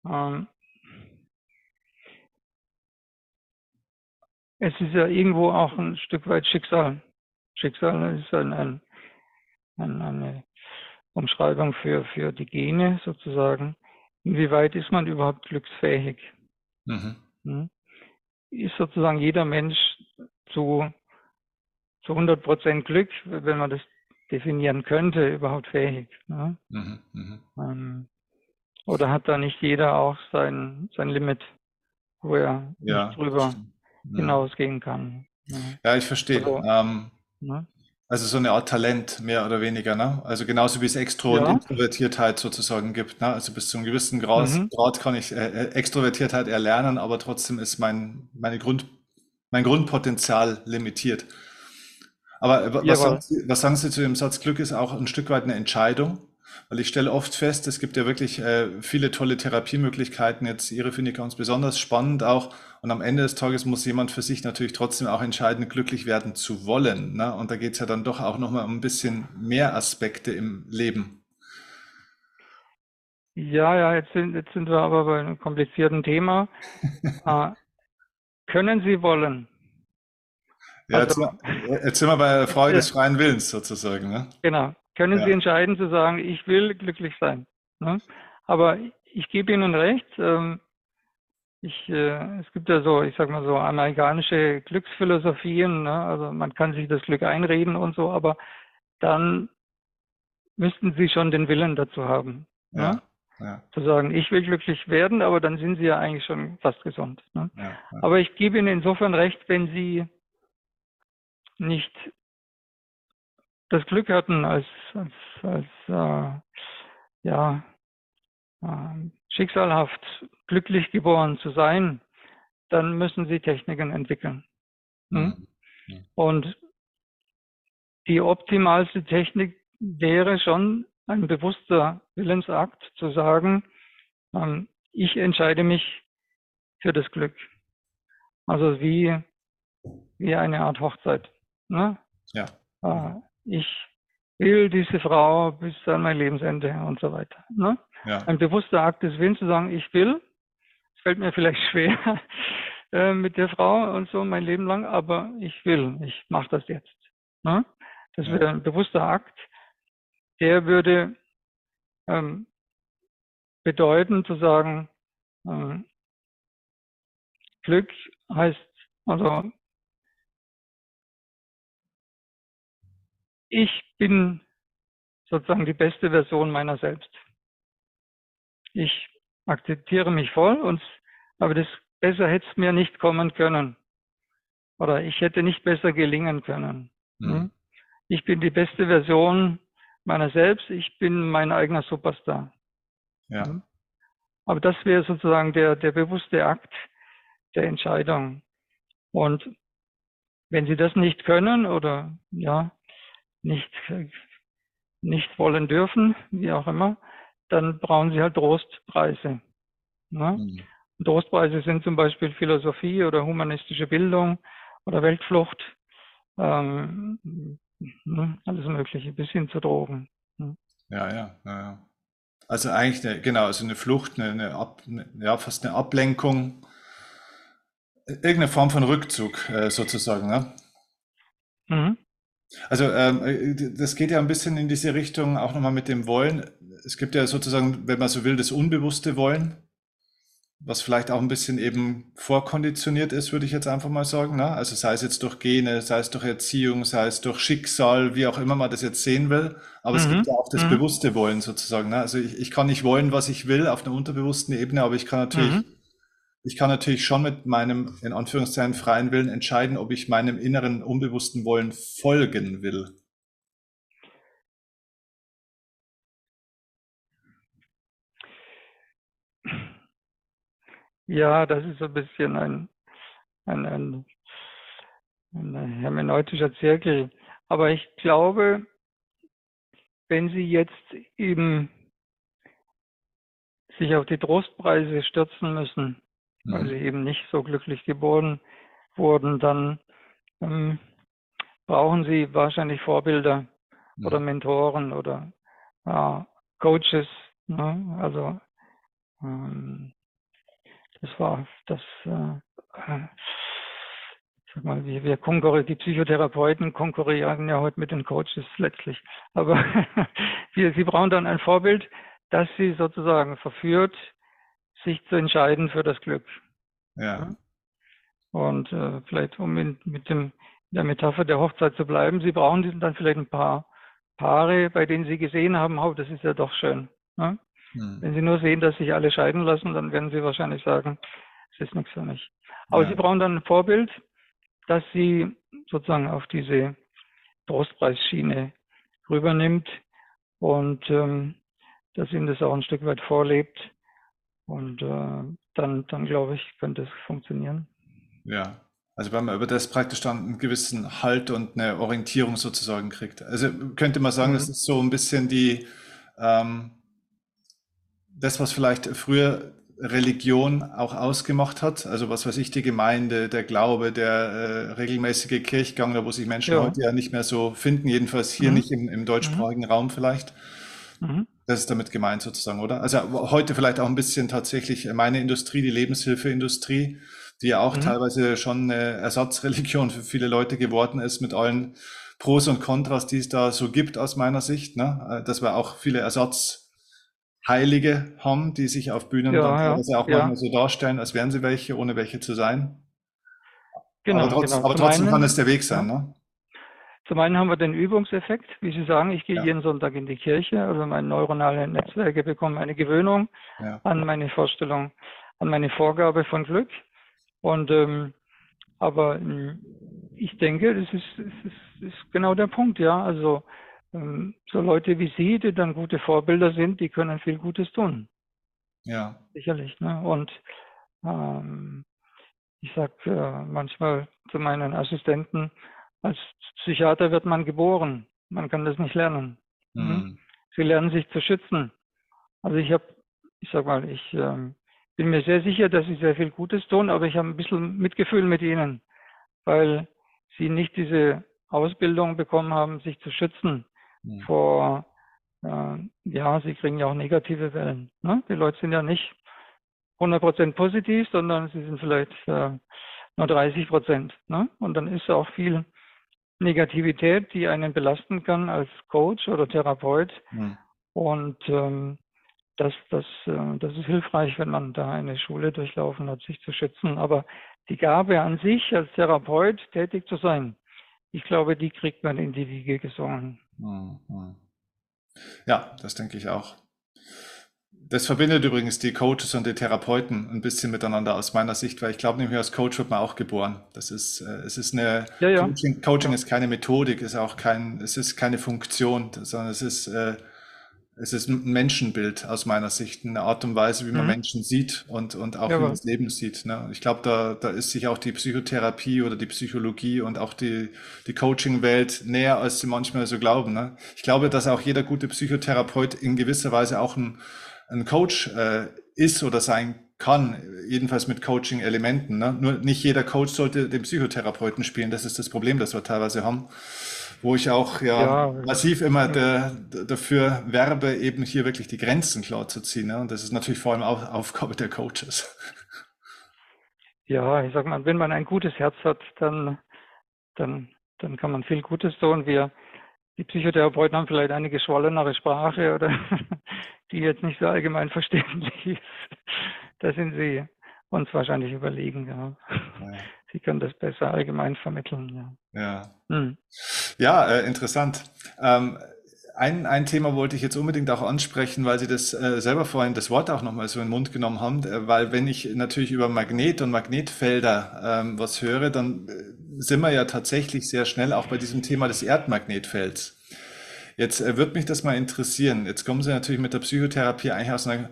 ähm, es ist ja irgendwo auch ein Stück weit Schicksal. Schicksal ist ein, ein, ein, eine Umschreibung für, für die Gene sozusagen. Inwieweit ist man überhaupt glücksfähig? Mhm. Hm? Ist sozusagen jeder Mensch zu, zu 100 Prozent Glück, wenn man das definieren könnte, überhaupt fähig? Ne? Mhm. Mhm. Ähm, oder hat da nicht jeder auch sein, sein Limit, wo er ja, drüber ja. hinausgehen kann? Ne? Ja, ich verstehe. Also, ähm, ne? also, so eine Art Talent, mehr oder weniger. Ne? Also genauso wie es Extro- ja. und Introvertiertheit sozusagen gibt. Ne? Also bis zu einem gewissen Grad, mhm. Grad kann ich äh, äh, Extrovertiertheit erlernen, aber trotzdem ist mein, meine Grund, mein Grundpotenzial limitiert. Aber was, sagen Sie, was sagen Sie zu dem Satz, Glück ist auch ein Stück weit eine Entscheidung? Weil ich stelle oft fest, es gibt ja wirklich äh, viele tolle Therapiemöglichkeiten. Jetzt Ihre finde ich ganz besonders spannend auch. Und am Ende des Tages muss jemand für sich natürlich trotzdem auch entscheiden, glücklich werden zu wollen. Ne? Und da geht es ja dann doch auch nochmal um ein bisschen mehr Aspekte im Leben. Ja, ja, jetzt sind, jetzt sind wir aber bei einem komplizierten Thema. äh, können Sie wollen? Ja, also, jetzt, sind wir bei der Frage des freien Willens sozusagen. Ne? Genau können ja. Sie entscheiden zu sagen, ich will glücklich sein. Ne? Aber ich gebe Ihnen recht, ähm, ich, äh, es gibt ja so, ich sag mal so, amerikanische Glücksphilosophien, ne? also man kann sich das Glück einreden und so, aber dann müssten Sie schon den Willen dazu haben. Ja. Ne? Ja. Zu sagen, ich will glücklich werden, aber dann sind Sie ja eigentlich schon fast gesund. Ne? Ja, aber ich gebe Ihnen insofern recht, wenn Sie nicht das Glück hatten, als, als, als äh, ja, äh, schicksalhaft glücklich geboren zu sein, dann müssen sie Techniken entwickeln. Hm? Mhm. Und die optimalste Technik wäre schon ein bewusster Willensakt zu sagen, ähm, ich entscheide mich für das Glück. Also wie, wie eine Art Hochzeit. Ne? Ja. Äh, ich will diese Frau bis an mein Lebensende und so weiter. Ne? Ja. Ein bewusster Akt des Willens zu sagen, ich will. Es fällt mir vielleicht schwer äh, mit der Frau und so mein Leben lang, aber ich will, ich mache das jetzt. Ne? Das wäre ein bewusster Akt, der würde ähm, bedeuten zu sagen, ähm, Glück heißt also ich bin sozusagen die beste Version meiner selbst. Ich akzeptiere mich voll und aber das besser hätte es mir nicht kommen können. Oder ich hätte nicht besser gelingen können. Mhm. Ich bin die beste Version meiner selbst. Ich bin mein eigener Superstar. Ja. Hm? Aber das wäre sozusagen der, der bewusste Akt der Entscheidung. Und wenn Sie das nicht können oder ja, nicht, nicht wollen dürfen, wie auch immer, dann brauchen sie halt Trostpreise. Ne? Mhm. Trostpreise sind zum Beispiel Philosophie oder humanistische Bildung oder Weltflucht, ähm, ne? alles Mögliche, bis hin zu Drogen. Ne? Ja, ja, ja, ja. Also eigentlich, eine, genau, also eine Flucht, eine, eine, Ab, eine, ja, fast eine Ablenkung, irgendeine Form von Rückzug äh, sozusagen. Ne? Mhm. Also ähm, äh, das geht ja ein bisschen in diese Richtung, auch nochmal mit dem Wollen. Es gibt ja sozusagen, wenn man so will, das unbewusste Wollen. was vielleicht auch ein bisschen eben vorkonditioniert ist, würde ich jetzt einfach mal sagen. Ne? Also sei es jetzt durch Gene, sei es durch Erziehung, sei es durch Schicksal, wie auch immer man das jetzt sehen will. Aber mhm. es gibt ja auch das mhm. bewusste Wollen sozusagen. Ne? Also ich, ich kann nicht wollen, was ich will auf einer unterbewussten Ebene, aber ich kann natürlich, mhm. Ich kann natürlich schon mit meinem, in Anführungszeichen, freien Willen entscheiden, ob ich meinem inneren unbewussten Wollen folgen will. Ja, das ist so ein bisschen ein, ein, ein, ein hermeneutischer Zirkel. Aber ich glaube, wenn Sie jetzt eben sich auf die Trostpreise stürzen müssen. Weil Sie eben nicht so glücklich geboren wurden, dann ähm, brauchen Sie wahrscheinlich Vorbilder mhm. oder Mentoren oder äh, Coaches. Ne? Also ähm, das war das, äh, sag mal, wir, wir konkurrieren, die Psychotherapeuten konkurrieren ja heute mit den Coaches letztlich. Aber wir, sie brauchen dann ein Vorbild, das sie sozusagen verführt, sich zu entscheiden für das Glück. Ja. Und äh, vielleicht, um in, mit dem, der Metapher der Hochzeit zu bleiben, sie brauchen dann vielleicht ein paar Paare, bei denen sie gesehen haben, oh, das ist ja doch schön. Ne? Hm. Wenn Sie nur sehen, dass sich alle scheiden lassen, dann werden Sie wahrscheinlich sagen, es ist nichts für mich. Aber ja. Sie brauchen dann ein Vorbild, dass Sie sozusagen auf diese Trostpreisschiene rübernimmt und ähm, dass Ihnen das auch ein Stück weit vorlebt. Und äh, dann, dann glaube ich, könnte es funktionieren. Ja, also wenn man über das praktisch dann einen gewissen Halt und eine Orientierung sozusagen kriegt. Also könnte man sagen, mhm. das ist so ein bisschen die, ähm, das, was vielleicht früher Religion auch ausgemacht hat, also was weiß ich, die Gemeinde, der Glaube, der äh, regelmäßige Kirchgang, da wo sich Menschen ja. heute ja nicht mehr so finden, jedenfalls hier mhm. nicht im, im deutschsprachigen mhm. Raum vielleicht. Mhm. Das ist damit gemeint sozusagen, oder? Also heute vielleicht auch ein bisschen tatsächlich meine Industrie, die Lebenshilfeindustrie, die ja auch mhm. teilweise schon eine Ersatzreligion für viele Leute geworden ist mit allen Pros und Kontras, die es da so gibt aus meiner Sicht, ne? Äh, dass wir auch viele Ersatz Heilige haben, die sich auf Bühnen ja, dann teilweise ja, auch ja. manchmal so darstellen, als wären sie welche, ohne welche zu sein. Genau, aber, trotz, genau. aber trotzdem einen, kann es der Weg sein, ne? Zum einen haben wir den Übungseffekt, wie Sie sagen, ich gehe ja. jeden Sonntag in die Kirche, also meine neuronalen Netzwerke bekommen eine Gewöhnung ja. an meine Vorstellung, an meine Vorgabe von Glück. Und ähm, aber ähm, ich denke, das ist, das ist, ist genau der Punkt, ja. Also ähm, so Leute wie Sie, die dann gute Vorbilder sind, die können viel Gutes tun. Ja. Sicherlich. Ne? Und ähm, ich sage äh, manchmal zu meinen Assistenten, als Psychiater wird man geboren. Man kann das nicht lernen. Mhm. mhm. Sie lernen sich zu schützen. Also ich habe, ich sag mal, ich äh, bin mir sehr sicher, dass sie sehr viel Gutes tun, aber ich habe ein bisschen Mitgefühl mit ihnen, weil sie nicht diese Ausbildung bekommen haben, sich zu schützen mhm. vor, äh, ja, sie kriegen ja auch negative Wellen. Ne? Die Leute sind ja nicht 100% positiv, sondern sie sind vielleicht äh, nur 30 Prozent. Ne? Und dann ist auch viel Negativität, die einen belasten kann als Coach oder Therapeut. Mhm. Und ähm, das, das, äh, das ist hilfreich, wenn man da eine Schule durchlaufen hat, sich zu schützen. Aber die Gabe an sich, als Therapeut tätig zu sein, ich glaube, die kriegt man in die Wiege gesungen. Mhm. Ja, das denke ich auch. Das verbindet übrigens die Coaches und die Therapeuten ein bisschen miteinander aus meiner Sicht, weil ich glaube nämlich als Coach wird man auch geboren. Das ist, äh, es ist eine ja, ja. Coaching, Coaching ja. ist keine Methodik, ist auch kein, es ist keine Funktion, sondern es ist äh, es ist ein Menschenbild aus meiner Sicht, eine Art und Weise, wie man mhm. Menschen sieht und, und auch ja, wie man das Leben sieht. Ne? Ich glaube, da, da ist sich auch die Psychotherapie oder die Psychologie und auch die, die Coaching-Welt näher, als sie manchmal so glauben. Ne? Ich glaube, dass auch jeder gute Psychotherapeut in gewisser Weise auch ein, ein Coach äh, ist oder sein kann, jedenfalls mit Coaching-Elementen. Ne? Nur nicht jeder Coach sollte den Psychotherapeuten spielen. Das ist das Problem, das wir teilweise haben wo ich auch ja, ja massiv immer der, dafür werbe, eben hier wirklich die Grenzen klar zu ziehen. Ne? Und das ist natürlich vor allem auch Aufgabe der Coaches. Ja, ich sag mal, wenn man ein gutes Herz hat, dann, dann, dann kann man viel Gutes tun. Wir, die Psychotherapeuten haben vielleicht eine geschwollenere Sprache oder die jetzt nicht so allgemein verständlich ist. da sind Sie uns wahrscheinlich überlegen. Ja. ja. Sie können das besser allgemein vermitteln. Ja, ja. Hm. ja äh, interessant. Ähm, ein, ein Thema wollte ich jetzt unbedingt auch ansprechen, weil Sie das äh, selber vorhin das Wort auch nochmal so in den Mund genommen haben, äh, weil wenn ich natürlich über Magnet und Magnetfelder ähm, was höre, dann äh, sind wir ja tatsächlich sehr schnell auch bei diesem Thema des Erdmagnetfelds. Jetzt äh, würde mich das mal interessieren. Jetzt kommen Sie natürlich mit der Psychotherapie eigentlich aus einer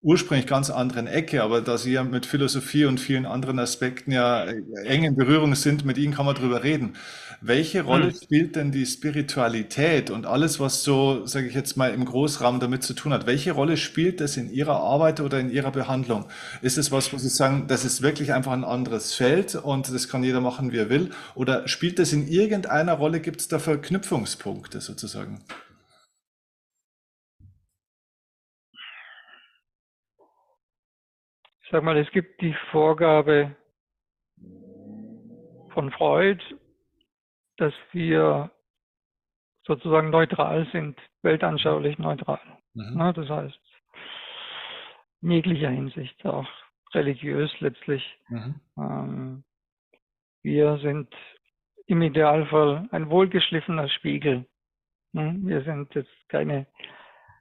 ursprünglich ganz anderen Ecke, aber da Sie ja mit Philosophie und vielen anderen Aspekten ja äh, eng in Berührung sind, mit Ihnen kann man drüber reden. Welche Rolle hm. spielt denn die Spiritualität und alles, was so, sage ich jetzt mal, im Großraum damit zu tun hat? Welche Rolle spielt das in Ihrer Arbeit oder in Ihrer Behandlung? Ist es was, wo Sie sagen, das ist wirklich einfach ein anderes Feld und das kann jeder machen, wie er will? Oder spielt das in irgendeiner Rolle? Gibt es da Verknüpfungspunkte sozusagen? Sag mal, es gibt die Vorgabe von Freud, dass wir sozusagen neutral sind, weltanschaulich neutral. Mhm. Ja, das heißt, in jeglicher Hinsicht, auch religiös letztlich. Mhm. Ähm, wir sind im Idealfall ein wohlgeschliffener Spiegel. Wir sind jetzt keine,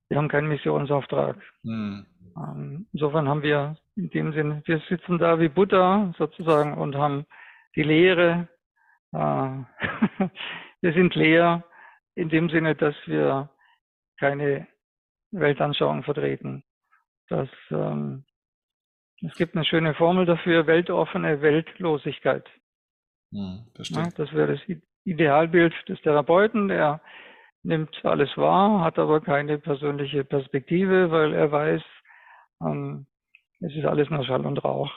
wir haben keinen Missionsauftrag. Mhm. Ähm, insofern haben wir in dem Sinne, wir sitzen da wie Buddha sozusagen und haben die Lehre. Äh, wir sind leer in dem Sinne, dass wir keine Weltanschauung vertreten. Das, ähm, es gibt eine schöne Formel dafür, weltoffene Weltlosigkeit. Hm, ja, das wäre das Idealbild des Therapeuten, der nimmt alles wahr, hat aber keine persönliche Perspektive, weil er weiß, ähm, es ist alles nur Schall und Rauch,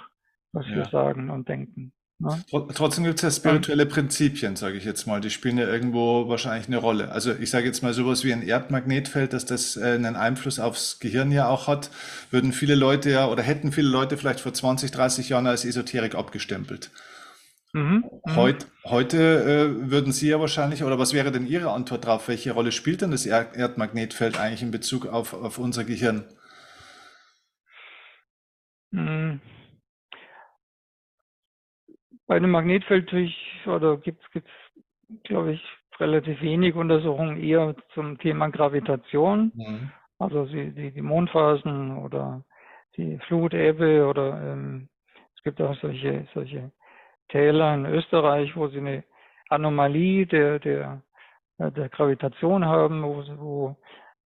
was ja. wir sagen und denken. Ne? Trotzdem gibt es ja spirituelle Prinzipien, sage ich jetzt mal. Die spielen ja irgendwo wahrscheinlich eine Rolle. Also ich sage jetzt mal sowas wie ein Erdmagnetfeld, dass das äh, einen Einfluss aufs Gehirn ja auch hat, würden viele Leute ja oder hätten viele Leute vielleicht vor 20, 30 Jahren als Esoterik abgestempelt. Mhm, mhm. Heut, heute äh, würden Sie ja wahrscheinlich, oder was wäre denn Ihre Antwort darauf? Welche Rolle spielt denn das Erdmagnetfeld eigentlich in Bezug auf, auf unser Gehirn? Mhm. Bei einem Magnetfeld oder gibt es, glaube ich, relativ wenig Untersuchungen eher zum Thema Gravitation. Mhm. Also die, die, Mondphasen oder die Flutäbe oder ähm, es gibt auch solche, solche Täler in Österreich, wo sie eine Anomalie der, der, der Gravitation haben, wo, wo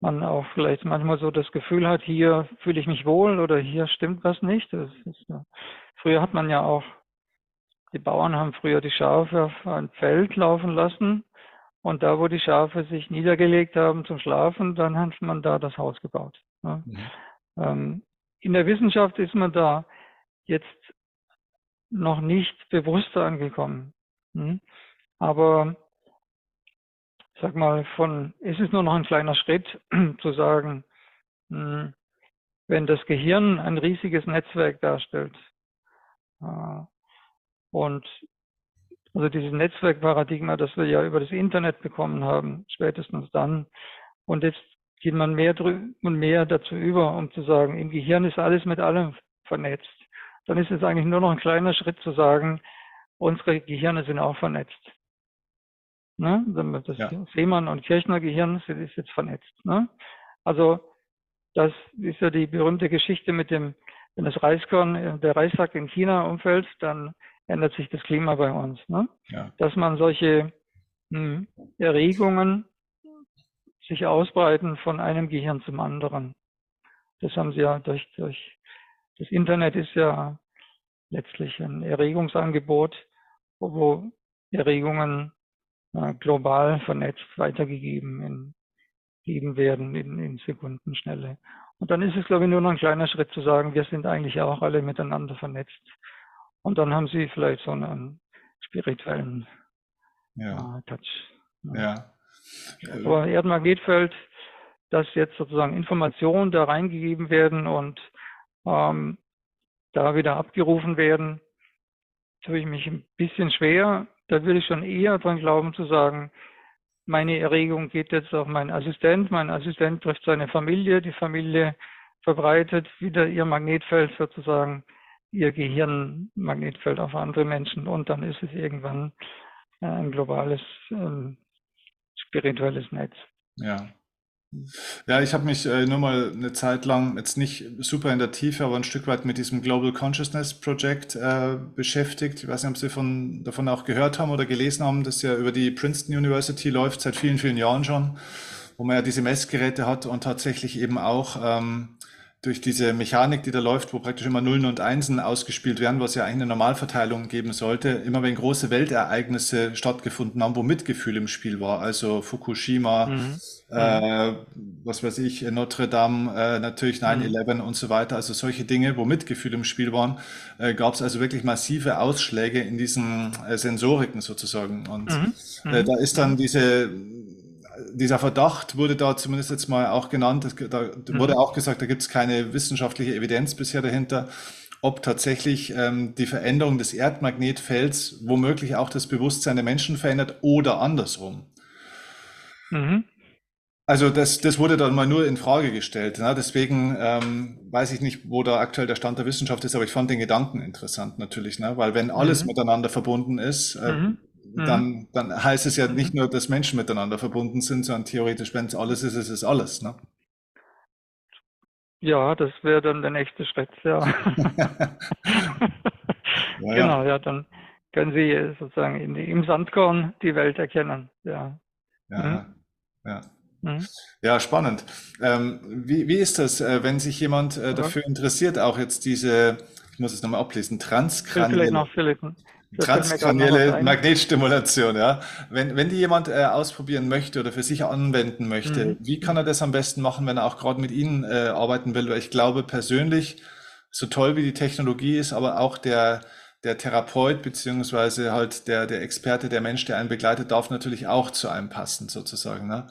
man auch vielleicht manchmal so das Gefühl hat, hier fühle ich mich wohl oder hier stimmt was nicht. Ist, früher hat man ja auch, die Bauern haben früher die Schafe auf ein Feld laufen lassen und da, wo die Schafe sich niedergelegt haben zum Schlafen, dann hat man da das Haus gebaut. Ne? Mhm. Ähm, in der Wissenschaft ist man da jetzt noch nicht bewusster angekommen. Hm? Aber sag mal, von, ist es nur noch ein kleiner Schritt zu sagen, hm, wenn das Gehirn ein riesiges Netzwerk darstellt äh, und also dieses Netzwerkparadigma, das wir ja über das Internet bekommen haben, spätestens dann. Und jetzt geht man mehr und mehr dazu über, um zu sagen, im Gehirn ist alles mit allem vernetzt. Dann ist es eigentlich nur noch ein kleiner Schritt zu sagen, unsere Gehirne sind auch vernetzt. Ne? Das ja. Seemann- und Kirchner-Gehirn ist jetzt vernetzt. Ne? Also das ist ja die berühmte Geschichte mit dem, wenn das Reiskorn, der Reissack in China umfällt, dann ändert sich das Klima bei uns. Ne? Ja. Dass man solche hm, Erregungen sich ausbreiten von einem Gehirn zum anderen. Das haben sie ja durch, durch das Internet ist ja letztlich ein Erregungsangebot, wo Erregungen äh, global vernetzt weitergegeben in, gegeben werden in, in Sekundenschnelle. Und dann ist es, glaube ich, nur noch ein kleiner Schritt zu sagen, wir sind eigentlich auch alle miteinander vernetzt. Und dann haben sie vielleicht so einen spirituellen ja. äh, Touch. Ja. ja. Aber Erdmagnetfeld, dass jetzt sozusagen Informationen da reingegeben werden und ähm, da wieder abgerufen werden, tue ich mich ein bisschen schwer da würde ich schon eher dran glauben zu sagen, meine Erregung geht jetzt auf meinen Assistent, mein Assistent trifft seine Familie, die Familie verbreitet wieder ihr Magnetfeld sozusagen, ihr Gehirnmagnetfeld auf andere Menschen und dann ist es irgendwann äh, ein globales ähm, spirituelles Netz. Ja. Ja, ich habe mich äh, nur mal eine Zeit lang, jetzt nicht super in der Tiefe, aber ein Stück weit mit diesem Global Consciousness Project äh, beschäftigt. Ich weiß nicht, ob Sie von, davon auch gehört haben oder gelesen haben, das ja über die Princeton University läuft, seit vielen, vielen Jahren schon, wo man ja diese Messgeräte hat und tatsächlich eben auch ähm, durch diese Mechanik, die da läuft, wo praktisch immer Nullen und Einsen ausgespielt werden, was ja eigentlich eine Normalverteilung geben sollte, immer wenn große Weltereignisse stattgefunden haben, wo Mitgefühl im Spiel war, also Fukushima, mhm. Äh, was weiß ich, Notre Dame, äh, natürlich 9-11 mhm. und so weiter, also solche Dinge, wo Mitgefühl im Spiel waren, äh, gab es also wirklich massive Ausschläge in diesen äh, Sensoriken sozusagen. Und mhm. Äh, da ist dann diese dieser Verdacht wurde da zumindest jetzt mal auch genannt. Da wurde mhm. auch gesagt, da gibt es keine wissenschaftliche Evidenz bisher dahinter, ob tatsächlich ähm, die Veränderung des Erdmagnetfelds womöglich auch das Bewusstsein der Menschen verändert oder andersrum. Mhm. Also das, das wurde dann mal nur in Frage gestellt. Ne? Deswegen ähm, weiß ich nicht, wo da aktuell der Stand der Wissenschaft ist, aber ich fand den Gedanken interessant natürlich, ne? weil wenn alles mhm. miteinander verbunden ist, äh, mhm Mhm. dann, dann heißt es ja mhm. nicht nur, dass Menschen miteinander verbunden sind, sondern theoretisch, wenn es alles ist, ist es alles. Ne? Ja, das wäre dann der nächste Schritt, ja. ja genau, ja, dann können Sie sozusagen in, im Sandkorn die Welt erkennen. Ja, ja. Mhm. ja. Mhm. Ja, spannend. Ähm, wie, wie ist das, äh, wenn sich jemand äh, dafür interessiert, auch jetzt diese, ich muss es nochmal ablesen, transkranielle... Transkranielle Magnetstimulation, ja. Wenn, wenn die jemand äh, ausprobieren möchte oder für sich anwenden möchte, mhm. wie kann er das am besten machen, wenn er auch gerade mit Ihnen äh, arbeiten will? Weil ich glaube persönlich, so toll wie die Technologie ist, aber auch der, der Therapeut beziehungsweise halt der, der Experte, der Mensch, der einen begleitet, darf natürlich auch zu einem passen, sozusagen. Ne?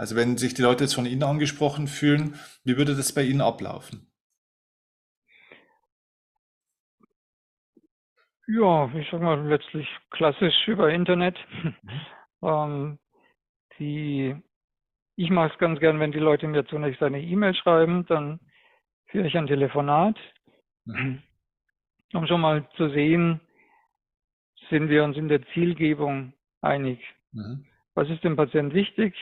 Also wenn sich die Leute jetzt von Ihnen angesprochen fühlen, wie würde das bei Ihnen ablaufen? Ja, ich sag mal letztlich klassisch über Internet. Mhm. ähm, die, ich mache es ganz gern, wenn die Leute mir zunächst eine E-Mail schreiben, dann führe ich ein Telefonat, mhm. um schon mal zu sehen, sind wir uns in der Zielgebung einig. Mhm. Was ist dem Patienten wichtig?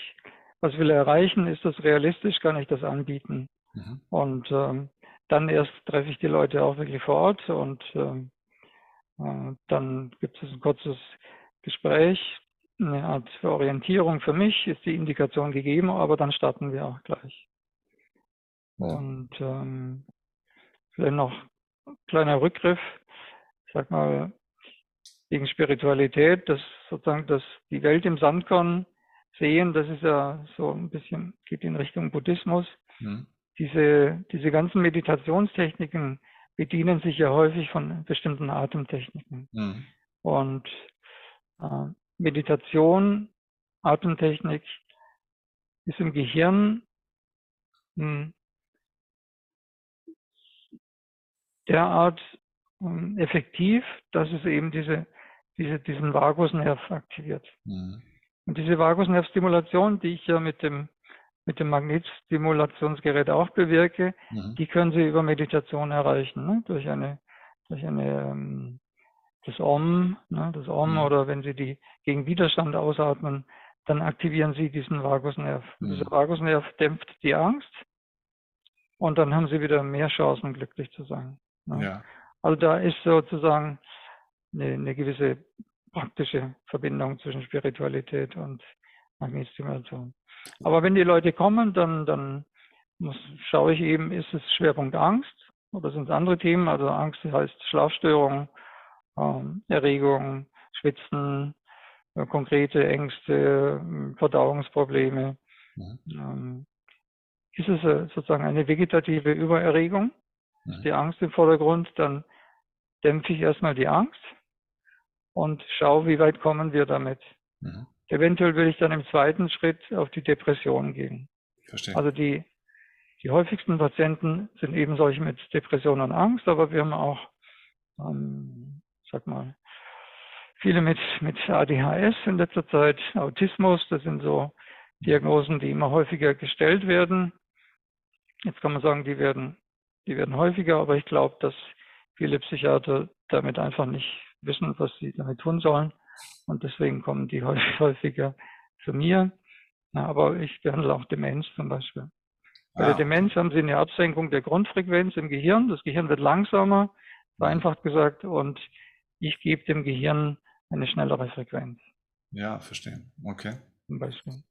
Was will er erreichen? Ist das realistisch? Kann ich das anbieten? Mhm. Und ähm, dann erst treffe ich die Leute auch wirklich vor Ort und ähm, äh, dann gibt es ein kurzes Gespräch, eine Art Orientierung für mich, ist die Indikation gegeben, aber dann starten wir auch gleich. Ja. Und ähm, vielleicht noch ein kleiner Rückgriff, ich sag mal, gegen Spiritualität, dass sozusagen dass die Welt im Sandkorn sehen, das ist ja so ein bisschen, geht in Richtung Buddhismus. Mhm. Diese, diese ganzen Meditationstechniken, bedienen sich ja häufig von bestimmten Atemtechniken. Mhm. Und äh, Meditation, Atemtechnik ist im Gehirn mh, derart äh, effektiv, dass es eben diese, diese, diesen Vagusnerv aktiviert. Mhm. Und diese Vagusnervstimulation, die ich ja mit dem mit dem Magnetstimulationsgerät auch bewirke, mhm. die können Sie über Meditation erreichen, ne? durch eine, durch eine, ähm, das Om, ne? das Om mhm. oder wenn Sie die gegen Widerstand ausatmen, dann aktivieren Sie diesen Vagusnerv. Mhm. Dieser Vagusnerv dämpft die Angst und dann haben Sie wieder mehr Chancen, glücklich zu sein. Ne? Ja. Also da ist sozusagen eine, eine gewisse praktische Verbindung zwischen Spiritualität und Magnetstimulation. Aber wenn die Leute kommen, dann, dann muss, schaue ich eben, ist es Schwerpunkt Angst oder sind es andere Themen? Also Angst heißt Schlafstörungen, ähm, Erregung, Schwitzen, äh, konkrete Ängste, äh, Verdauungsprobleme. Mhm. Ähm, ist es äh, sozusagen eine vegetative Übererregung? Mhm. Ist die Angst im Vordergrund? Dann dämpfe ich erstmal die Angst und schaue, wie weit kommen wir damit. Mhm. Eventuell will ich dann im zweiten Schritt auf die Depression gehen. Verstehe. Also die, die häufigsten Patienten sind eben solche mit Depression und Angst, aber wir haben auch, ähm, sag mal, viele mit, mit ADHS in letzter Zeit, Autismus, das sind so Diagnosen, die immer häufiger gestellt werden. jetzt kann man sagen, die werden, die werden häufiger, aber ich glaube, dass viele Psychiater damit einfach nicht wissen, was sie damit tun sollen. Und deswegen kommen die häufiger zu mir. Ja, aber ich behandle auch Demenz zum Beispiel. Bei der Demenz haben sie eine Absenkung der Grundfrequenz im Gehirn. Das Gehirn wird langsamer, vereinfacht gesagt, und ich gebe dem Gehirn eine schnellere Frequenz. Ja, verstehe. Okay. Zum Beispiel.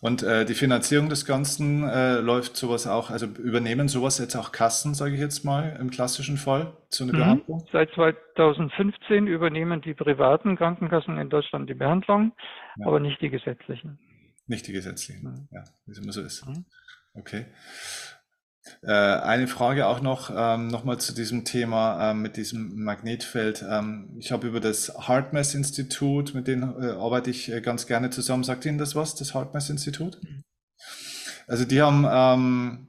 Und äh, die Finanzierung des Ganzen äh, läuft sowas auch, also übernehmen sowas jetzt auch Kassen, sage ich jetzt mal, im klassischen Fall, so eine mhm. Behandlung? Seit 2015 übernehmen die privaten Krankenkassen in Deutschland die Behandlung, ja. aber nicht die gesetzlichen. Nicht die gesetzlichen, mhm. ja, wie es immer so ist. Mhm. Okay. Äh, eine Frage auch noch, ähm, nochmal zu diesem Thema ähm, mit diesem Magnetfeld. Ähm, ich habe über das HeartMath-Institut, mit denen äh, arbeite ich äh, ganz gerne zusammen. Sagt Ihnen das was, das HeartMath-Institut? Mhm. Also die haben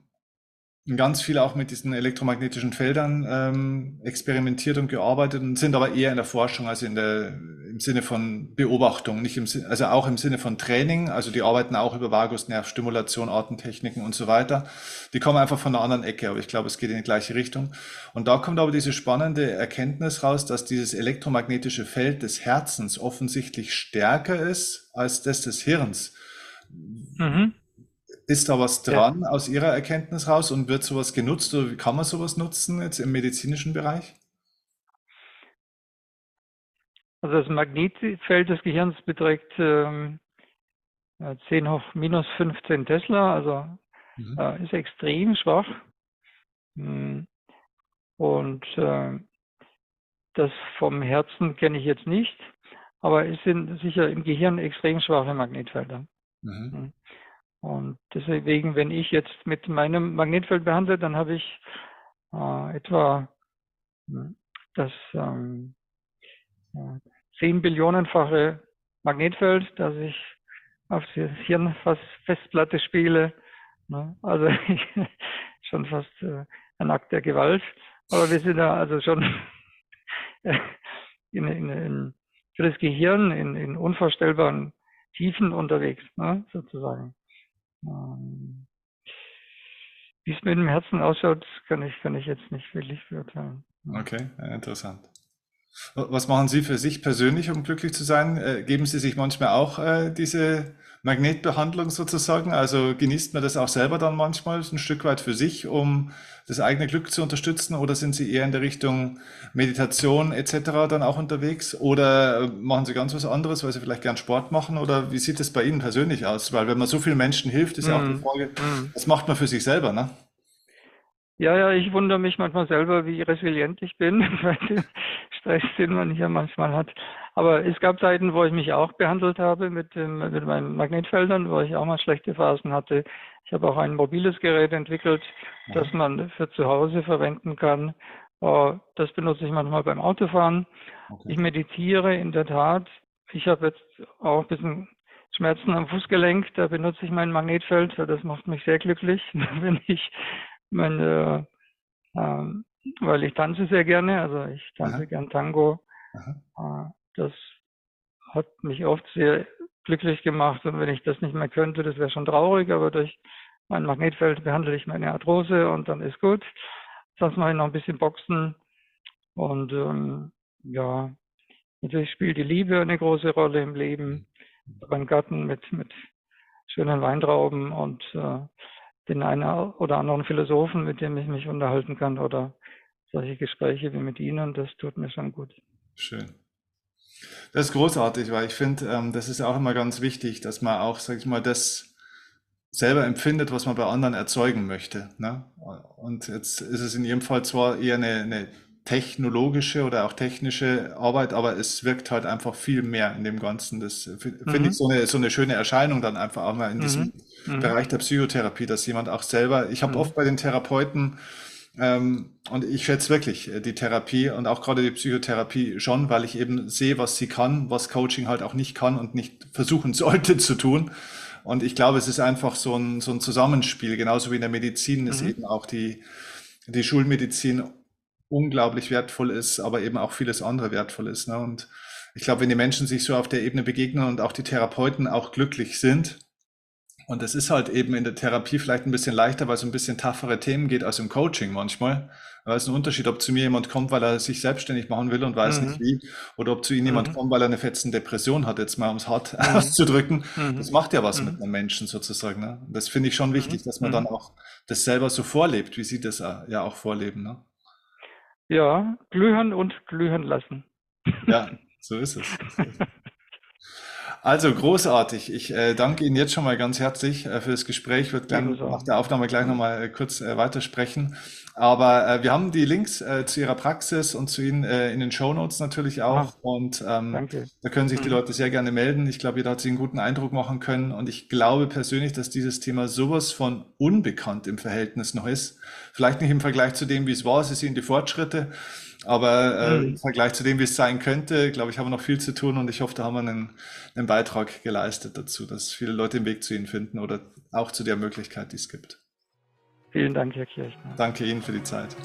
ganz viel auch mit diesen elektromagnetischen Feldern ähm, experimentiert und gearbeitet und sind aber eher in der Forschung, also in der, im Sinne von Beobachtung, nicht im also auch im Sinne von Training. Also die arbeiten auch über Vagusnervstimulation, Artentechniken und so weiter. Die kommen einfach von einer anderen Ecke, aber ich glaube, es geht in die gleiche Richtung. Und da kommt aber diese spannende Erkenntnis raus, dass dieses elektromagnetische Feld des Herzens offensichtlich stärker ist als das des Hirns. Mhm. Ist da was dran ja. aus Ihrer Erkenntnis raus und wird sowas genutzt oder kann man sowas nutzen jetzt im medizinischen Bereich? Also das Magnetfeld des Gehirns beträgt ähm, 10 hoch minus 15 Tesla, also mhm. äh, ist extrem schwach. Hm. Und äh, das vom Herzen kenne ich jetzt nicht, aber es sind sicher im Gehirn extrem schwache Magnetfelder. Mhm. Und deswegen, wenn ich jetzt mit meinem Magnetfeld behandle, dann habe ich äh, etwa hm, das ähm, 10 Billionenfache Magnetfeld, das ich auf die Hirnfestplatte spiele. Ne? Also schon fast äh, ein Akt der Gewalt. Aber wir sind da also schon in, in, in, für das Gehirn in, in unvorstellbaren Tiefen unterwegs, ne? sozusagen. Wie es mit dem Herzen ausschaut, kann ich, kann ich jetzt nicht wirklich beurteilen. Okay, interessant. Was machen Sie für sich persönlich, um glücklich zu sein? Äh, geben Sie sich manchmal auch äh, diese Magnetbehandlung sozusagen? Also genießt man das auch selber dann manchmal ein Stück weit für sich, um das eigene Glück zu unterstützen? Oder sind Sie eher in der Richtung Meditation etc. dann auch unterwegs? Oder machen Sie ganz was anderes, weil Sie vielleicht gern Sport machen? Oder wie sieht es bei Ihnen persönlich aus? Weil wenn man so vielen Menschen hilft, ist ja auch die mhm. Frage, mm. was macht man für sich selber, ne? Ja, ja, ich wundere mich manchmal selber, wie resilient ich bin, Stress, den man hier manchmal hat. Aber es gab Zeiten, wo ich mich auch behandelt habe mit, dem, mit meinen Magnetfeldern, wo ich auch mal schlechte Phasen hatte. Ich habe auch ein mobiles Gerät entwickelt, das man für zu Hause verwenden kann. Oh, das benutze ich manchmal beim Autofahren. Okay. Ich meditiere in der Tat. Ich habe jetzt auch ein bisschen Schmerzen am Fußgelenk. Da benutze ich mein Magnetfeld. Das macht mich sehr glücklich, wenn ich meine, äh, weil ich tanze sehr gerne. Also ich tanze Aha. gern Tango. Aha. Äh, das hat mich oft sehr glücklich gemacht. Und wenn ich das nicht mehr könnte, das wäre schon traurig, aber durch mein Magnetfeld behandle ich meine Arthrose und dann ist gut. Sonst mache ich noch ein bisschen Boxen. Und ähm, ja, natürlich spielt die Liebe eine große Rolle im Leben. Beim Garten mit, mit schönen Weintrauben und äh, den einen oder anderen Philosophen, mit dem ich mich unterhalten kann oder solche Gespräche wie mit Ihnen, das tut mir schon gut. Schön. Das ist großartig, weil ich finde, ähm, das ist auch immer ganz wichtig, dass man auch, sag ich mal, das selber empfindet, was man bei anderen erzeugen möchte. Ne? Und jetzt ist es in Ihrem Fall zwar eher eine, eine technologische oder auch technische Arbeit, aber es wirkt halt einfach viel mehr in dem Ganzen. Das finde mhm. ich so eine, so eine schöne Erscheinung dann einfach auch mal in diesem mhm. mhm. Bereich der Psychotherapie, dass jemand auch selber, ich habe mhm. oft bei den Therapeuten und ich schätze wirklich äh, die Therapie und auch gerade die Psychotherapie schon, weil ich eben sehe, was sie kann, was Coaching halt auch nicht kann und nicht versuchen sollte zu tun. Und ich glaube, es ist einfach so ein, so ein Zusammenspiel, genauso wie in der Medizin ist mhm. eben auch die, die Schulmedizin unglaublich wertvoll ist, aber eben auch vieles andere wertvoll ist. Ne? Und ich glaube, wenn die Menschen sich so auf der Ebene begegnen und auch die Therapeuten auch glücklich sind, Und es ist halt eben in der Therapie vielleicht ein bisschen leichter, weil es um ein bisschen toughere Themen geht als im Coaching manchmal. Weil es ist ein Unterschied, ob zu mir jemand kommt, weil er sich selbstständig machen will und weiß mhm. nicht wie, oder ob zu Ihnen mhm. jemand kommt, weil er eine fetzen Depression hat, jetzt mal um es hart mhm. auszudrücken. Mhm. Das macht ja was mit mhm. einem Menschen sozusagen. Ne? Das finde ich schon wichtig, dass man dann auch das selber so vorlebt, wie Sie das ja auch vorleben. Ne? Ja, glühen und glühen lassen. Ja, so ist es. So ist es. Also großartig. Ich äh, danke Ihnen jetzt schon mal ganz herzlich äh, für das Gespräch. Ich würde gleich nach der Aufnahme gleich nochmal äh, kurz äh, weitersprechen. Aber äh, wir haben die Links äh, zu Ihrer Praxis und zu Ihnen äh, in den Show Notes natürlich auch. Ah, und ähm, da können sich die mhm. Leute sehr gerne melden. Ich glaube, jeder hat sich einen guten Eindruck machen können. Und ich glaube persönlich, dass dieses Thema sowas von unbekannt im Verhältnis noch ist. Vielleicht nicht im Vergleich zu dem, wie es war. Sie sehen die Fortschritte. Aber äh, mhm. im Vergleich zu dem, wie es sein könnte, glaube ich, haben wir noch viel zu tun und ich hoffe, da haben wir einen, einen Beitrag geleistet dazu, dass viele Leute den Weg zu Ihnen finden oder auch zu der Möglichkeit, die es gibt. Vielen Dank, Herr Kirchner. Danke Ihnen für die Zeit.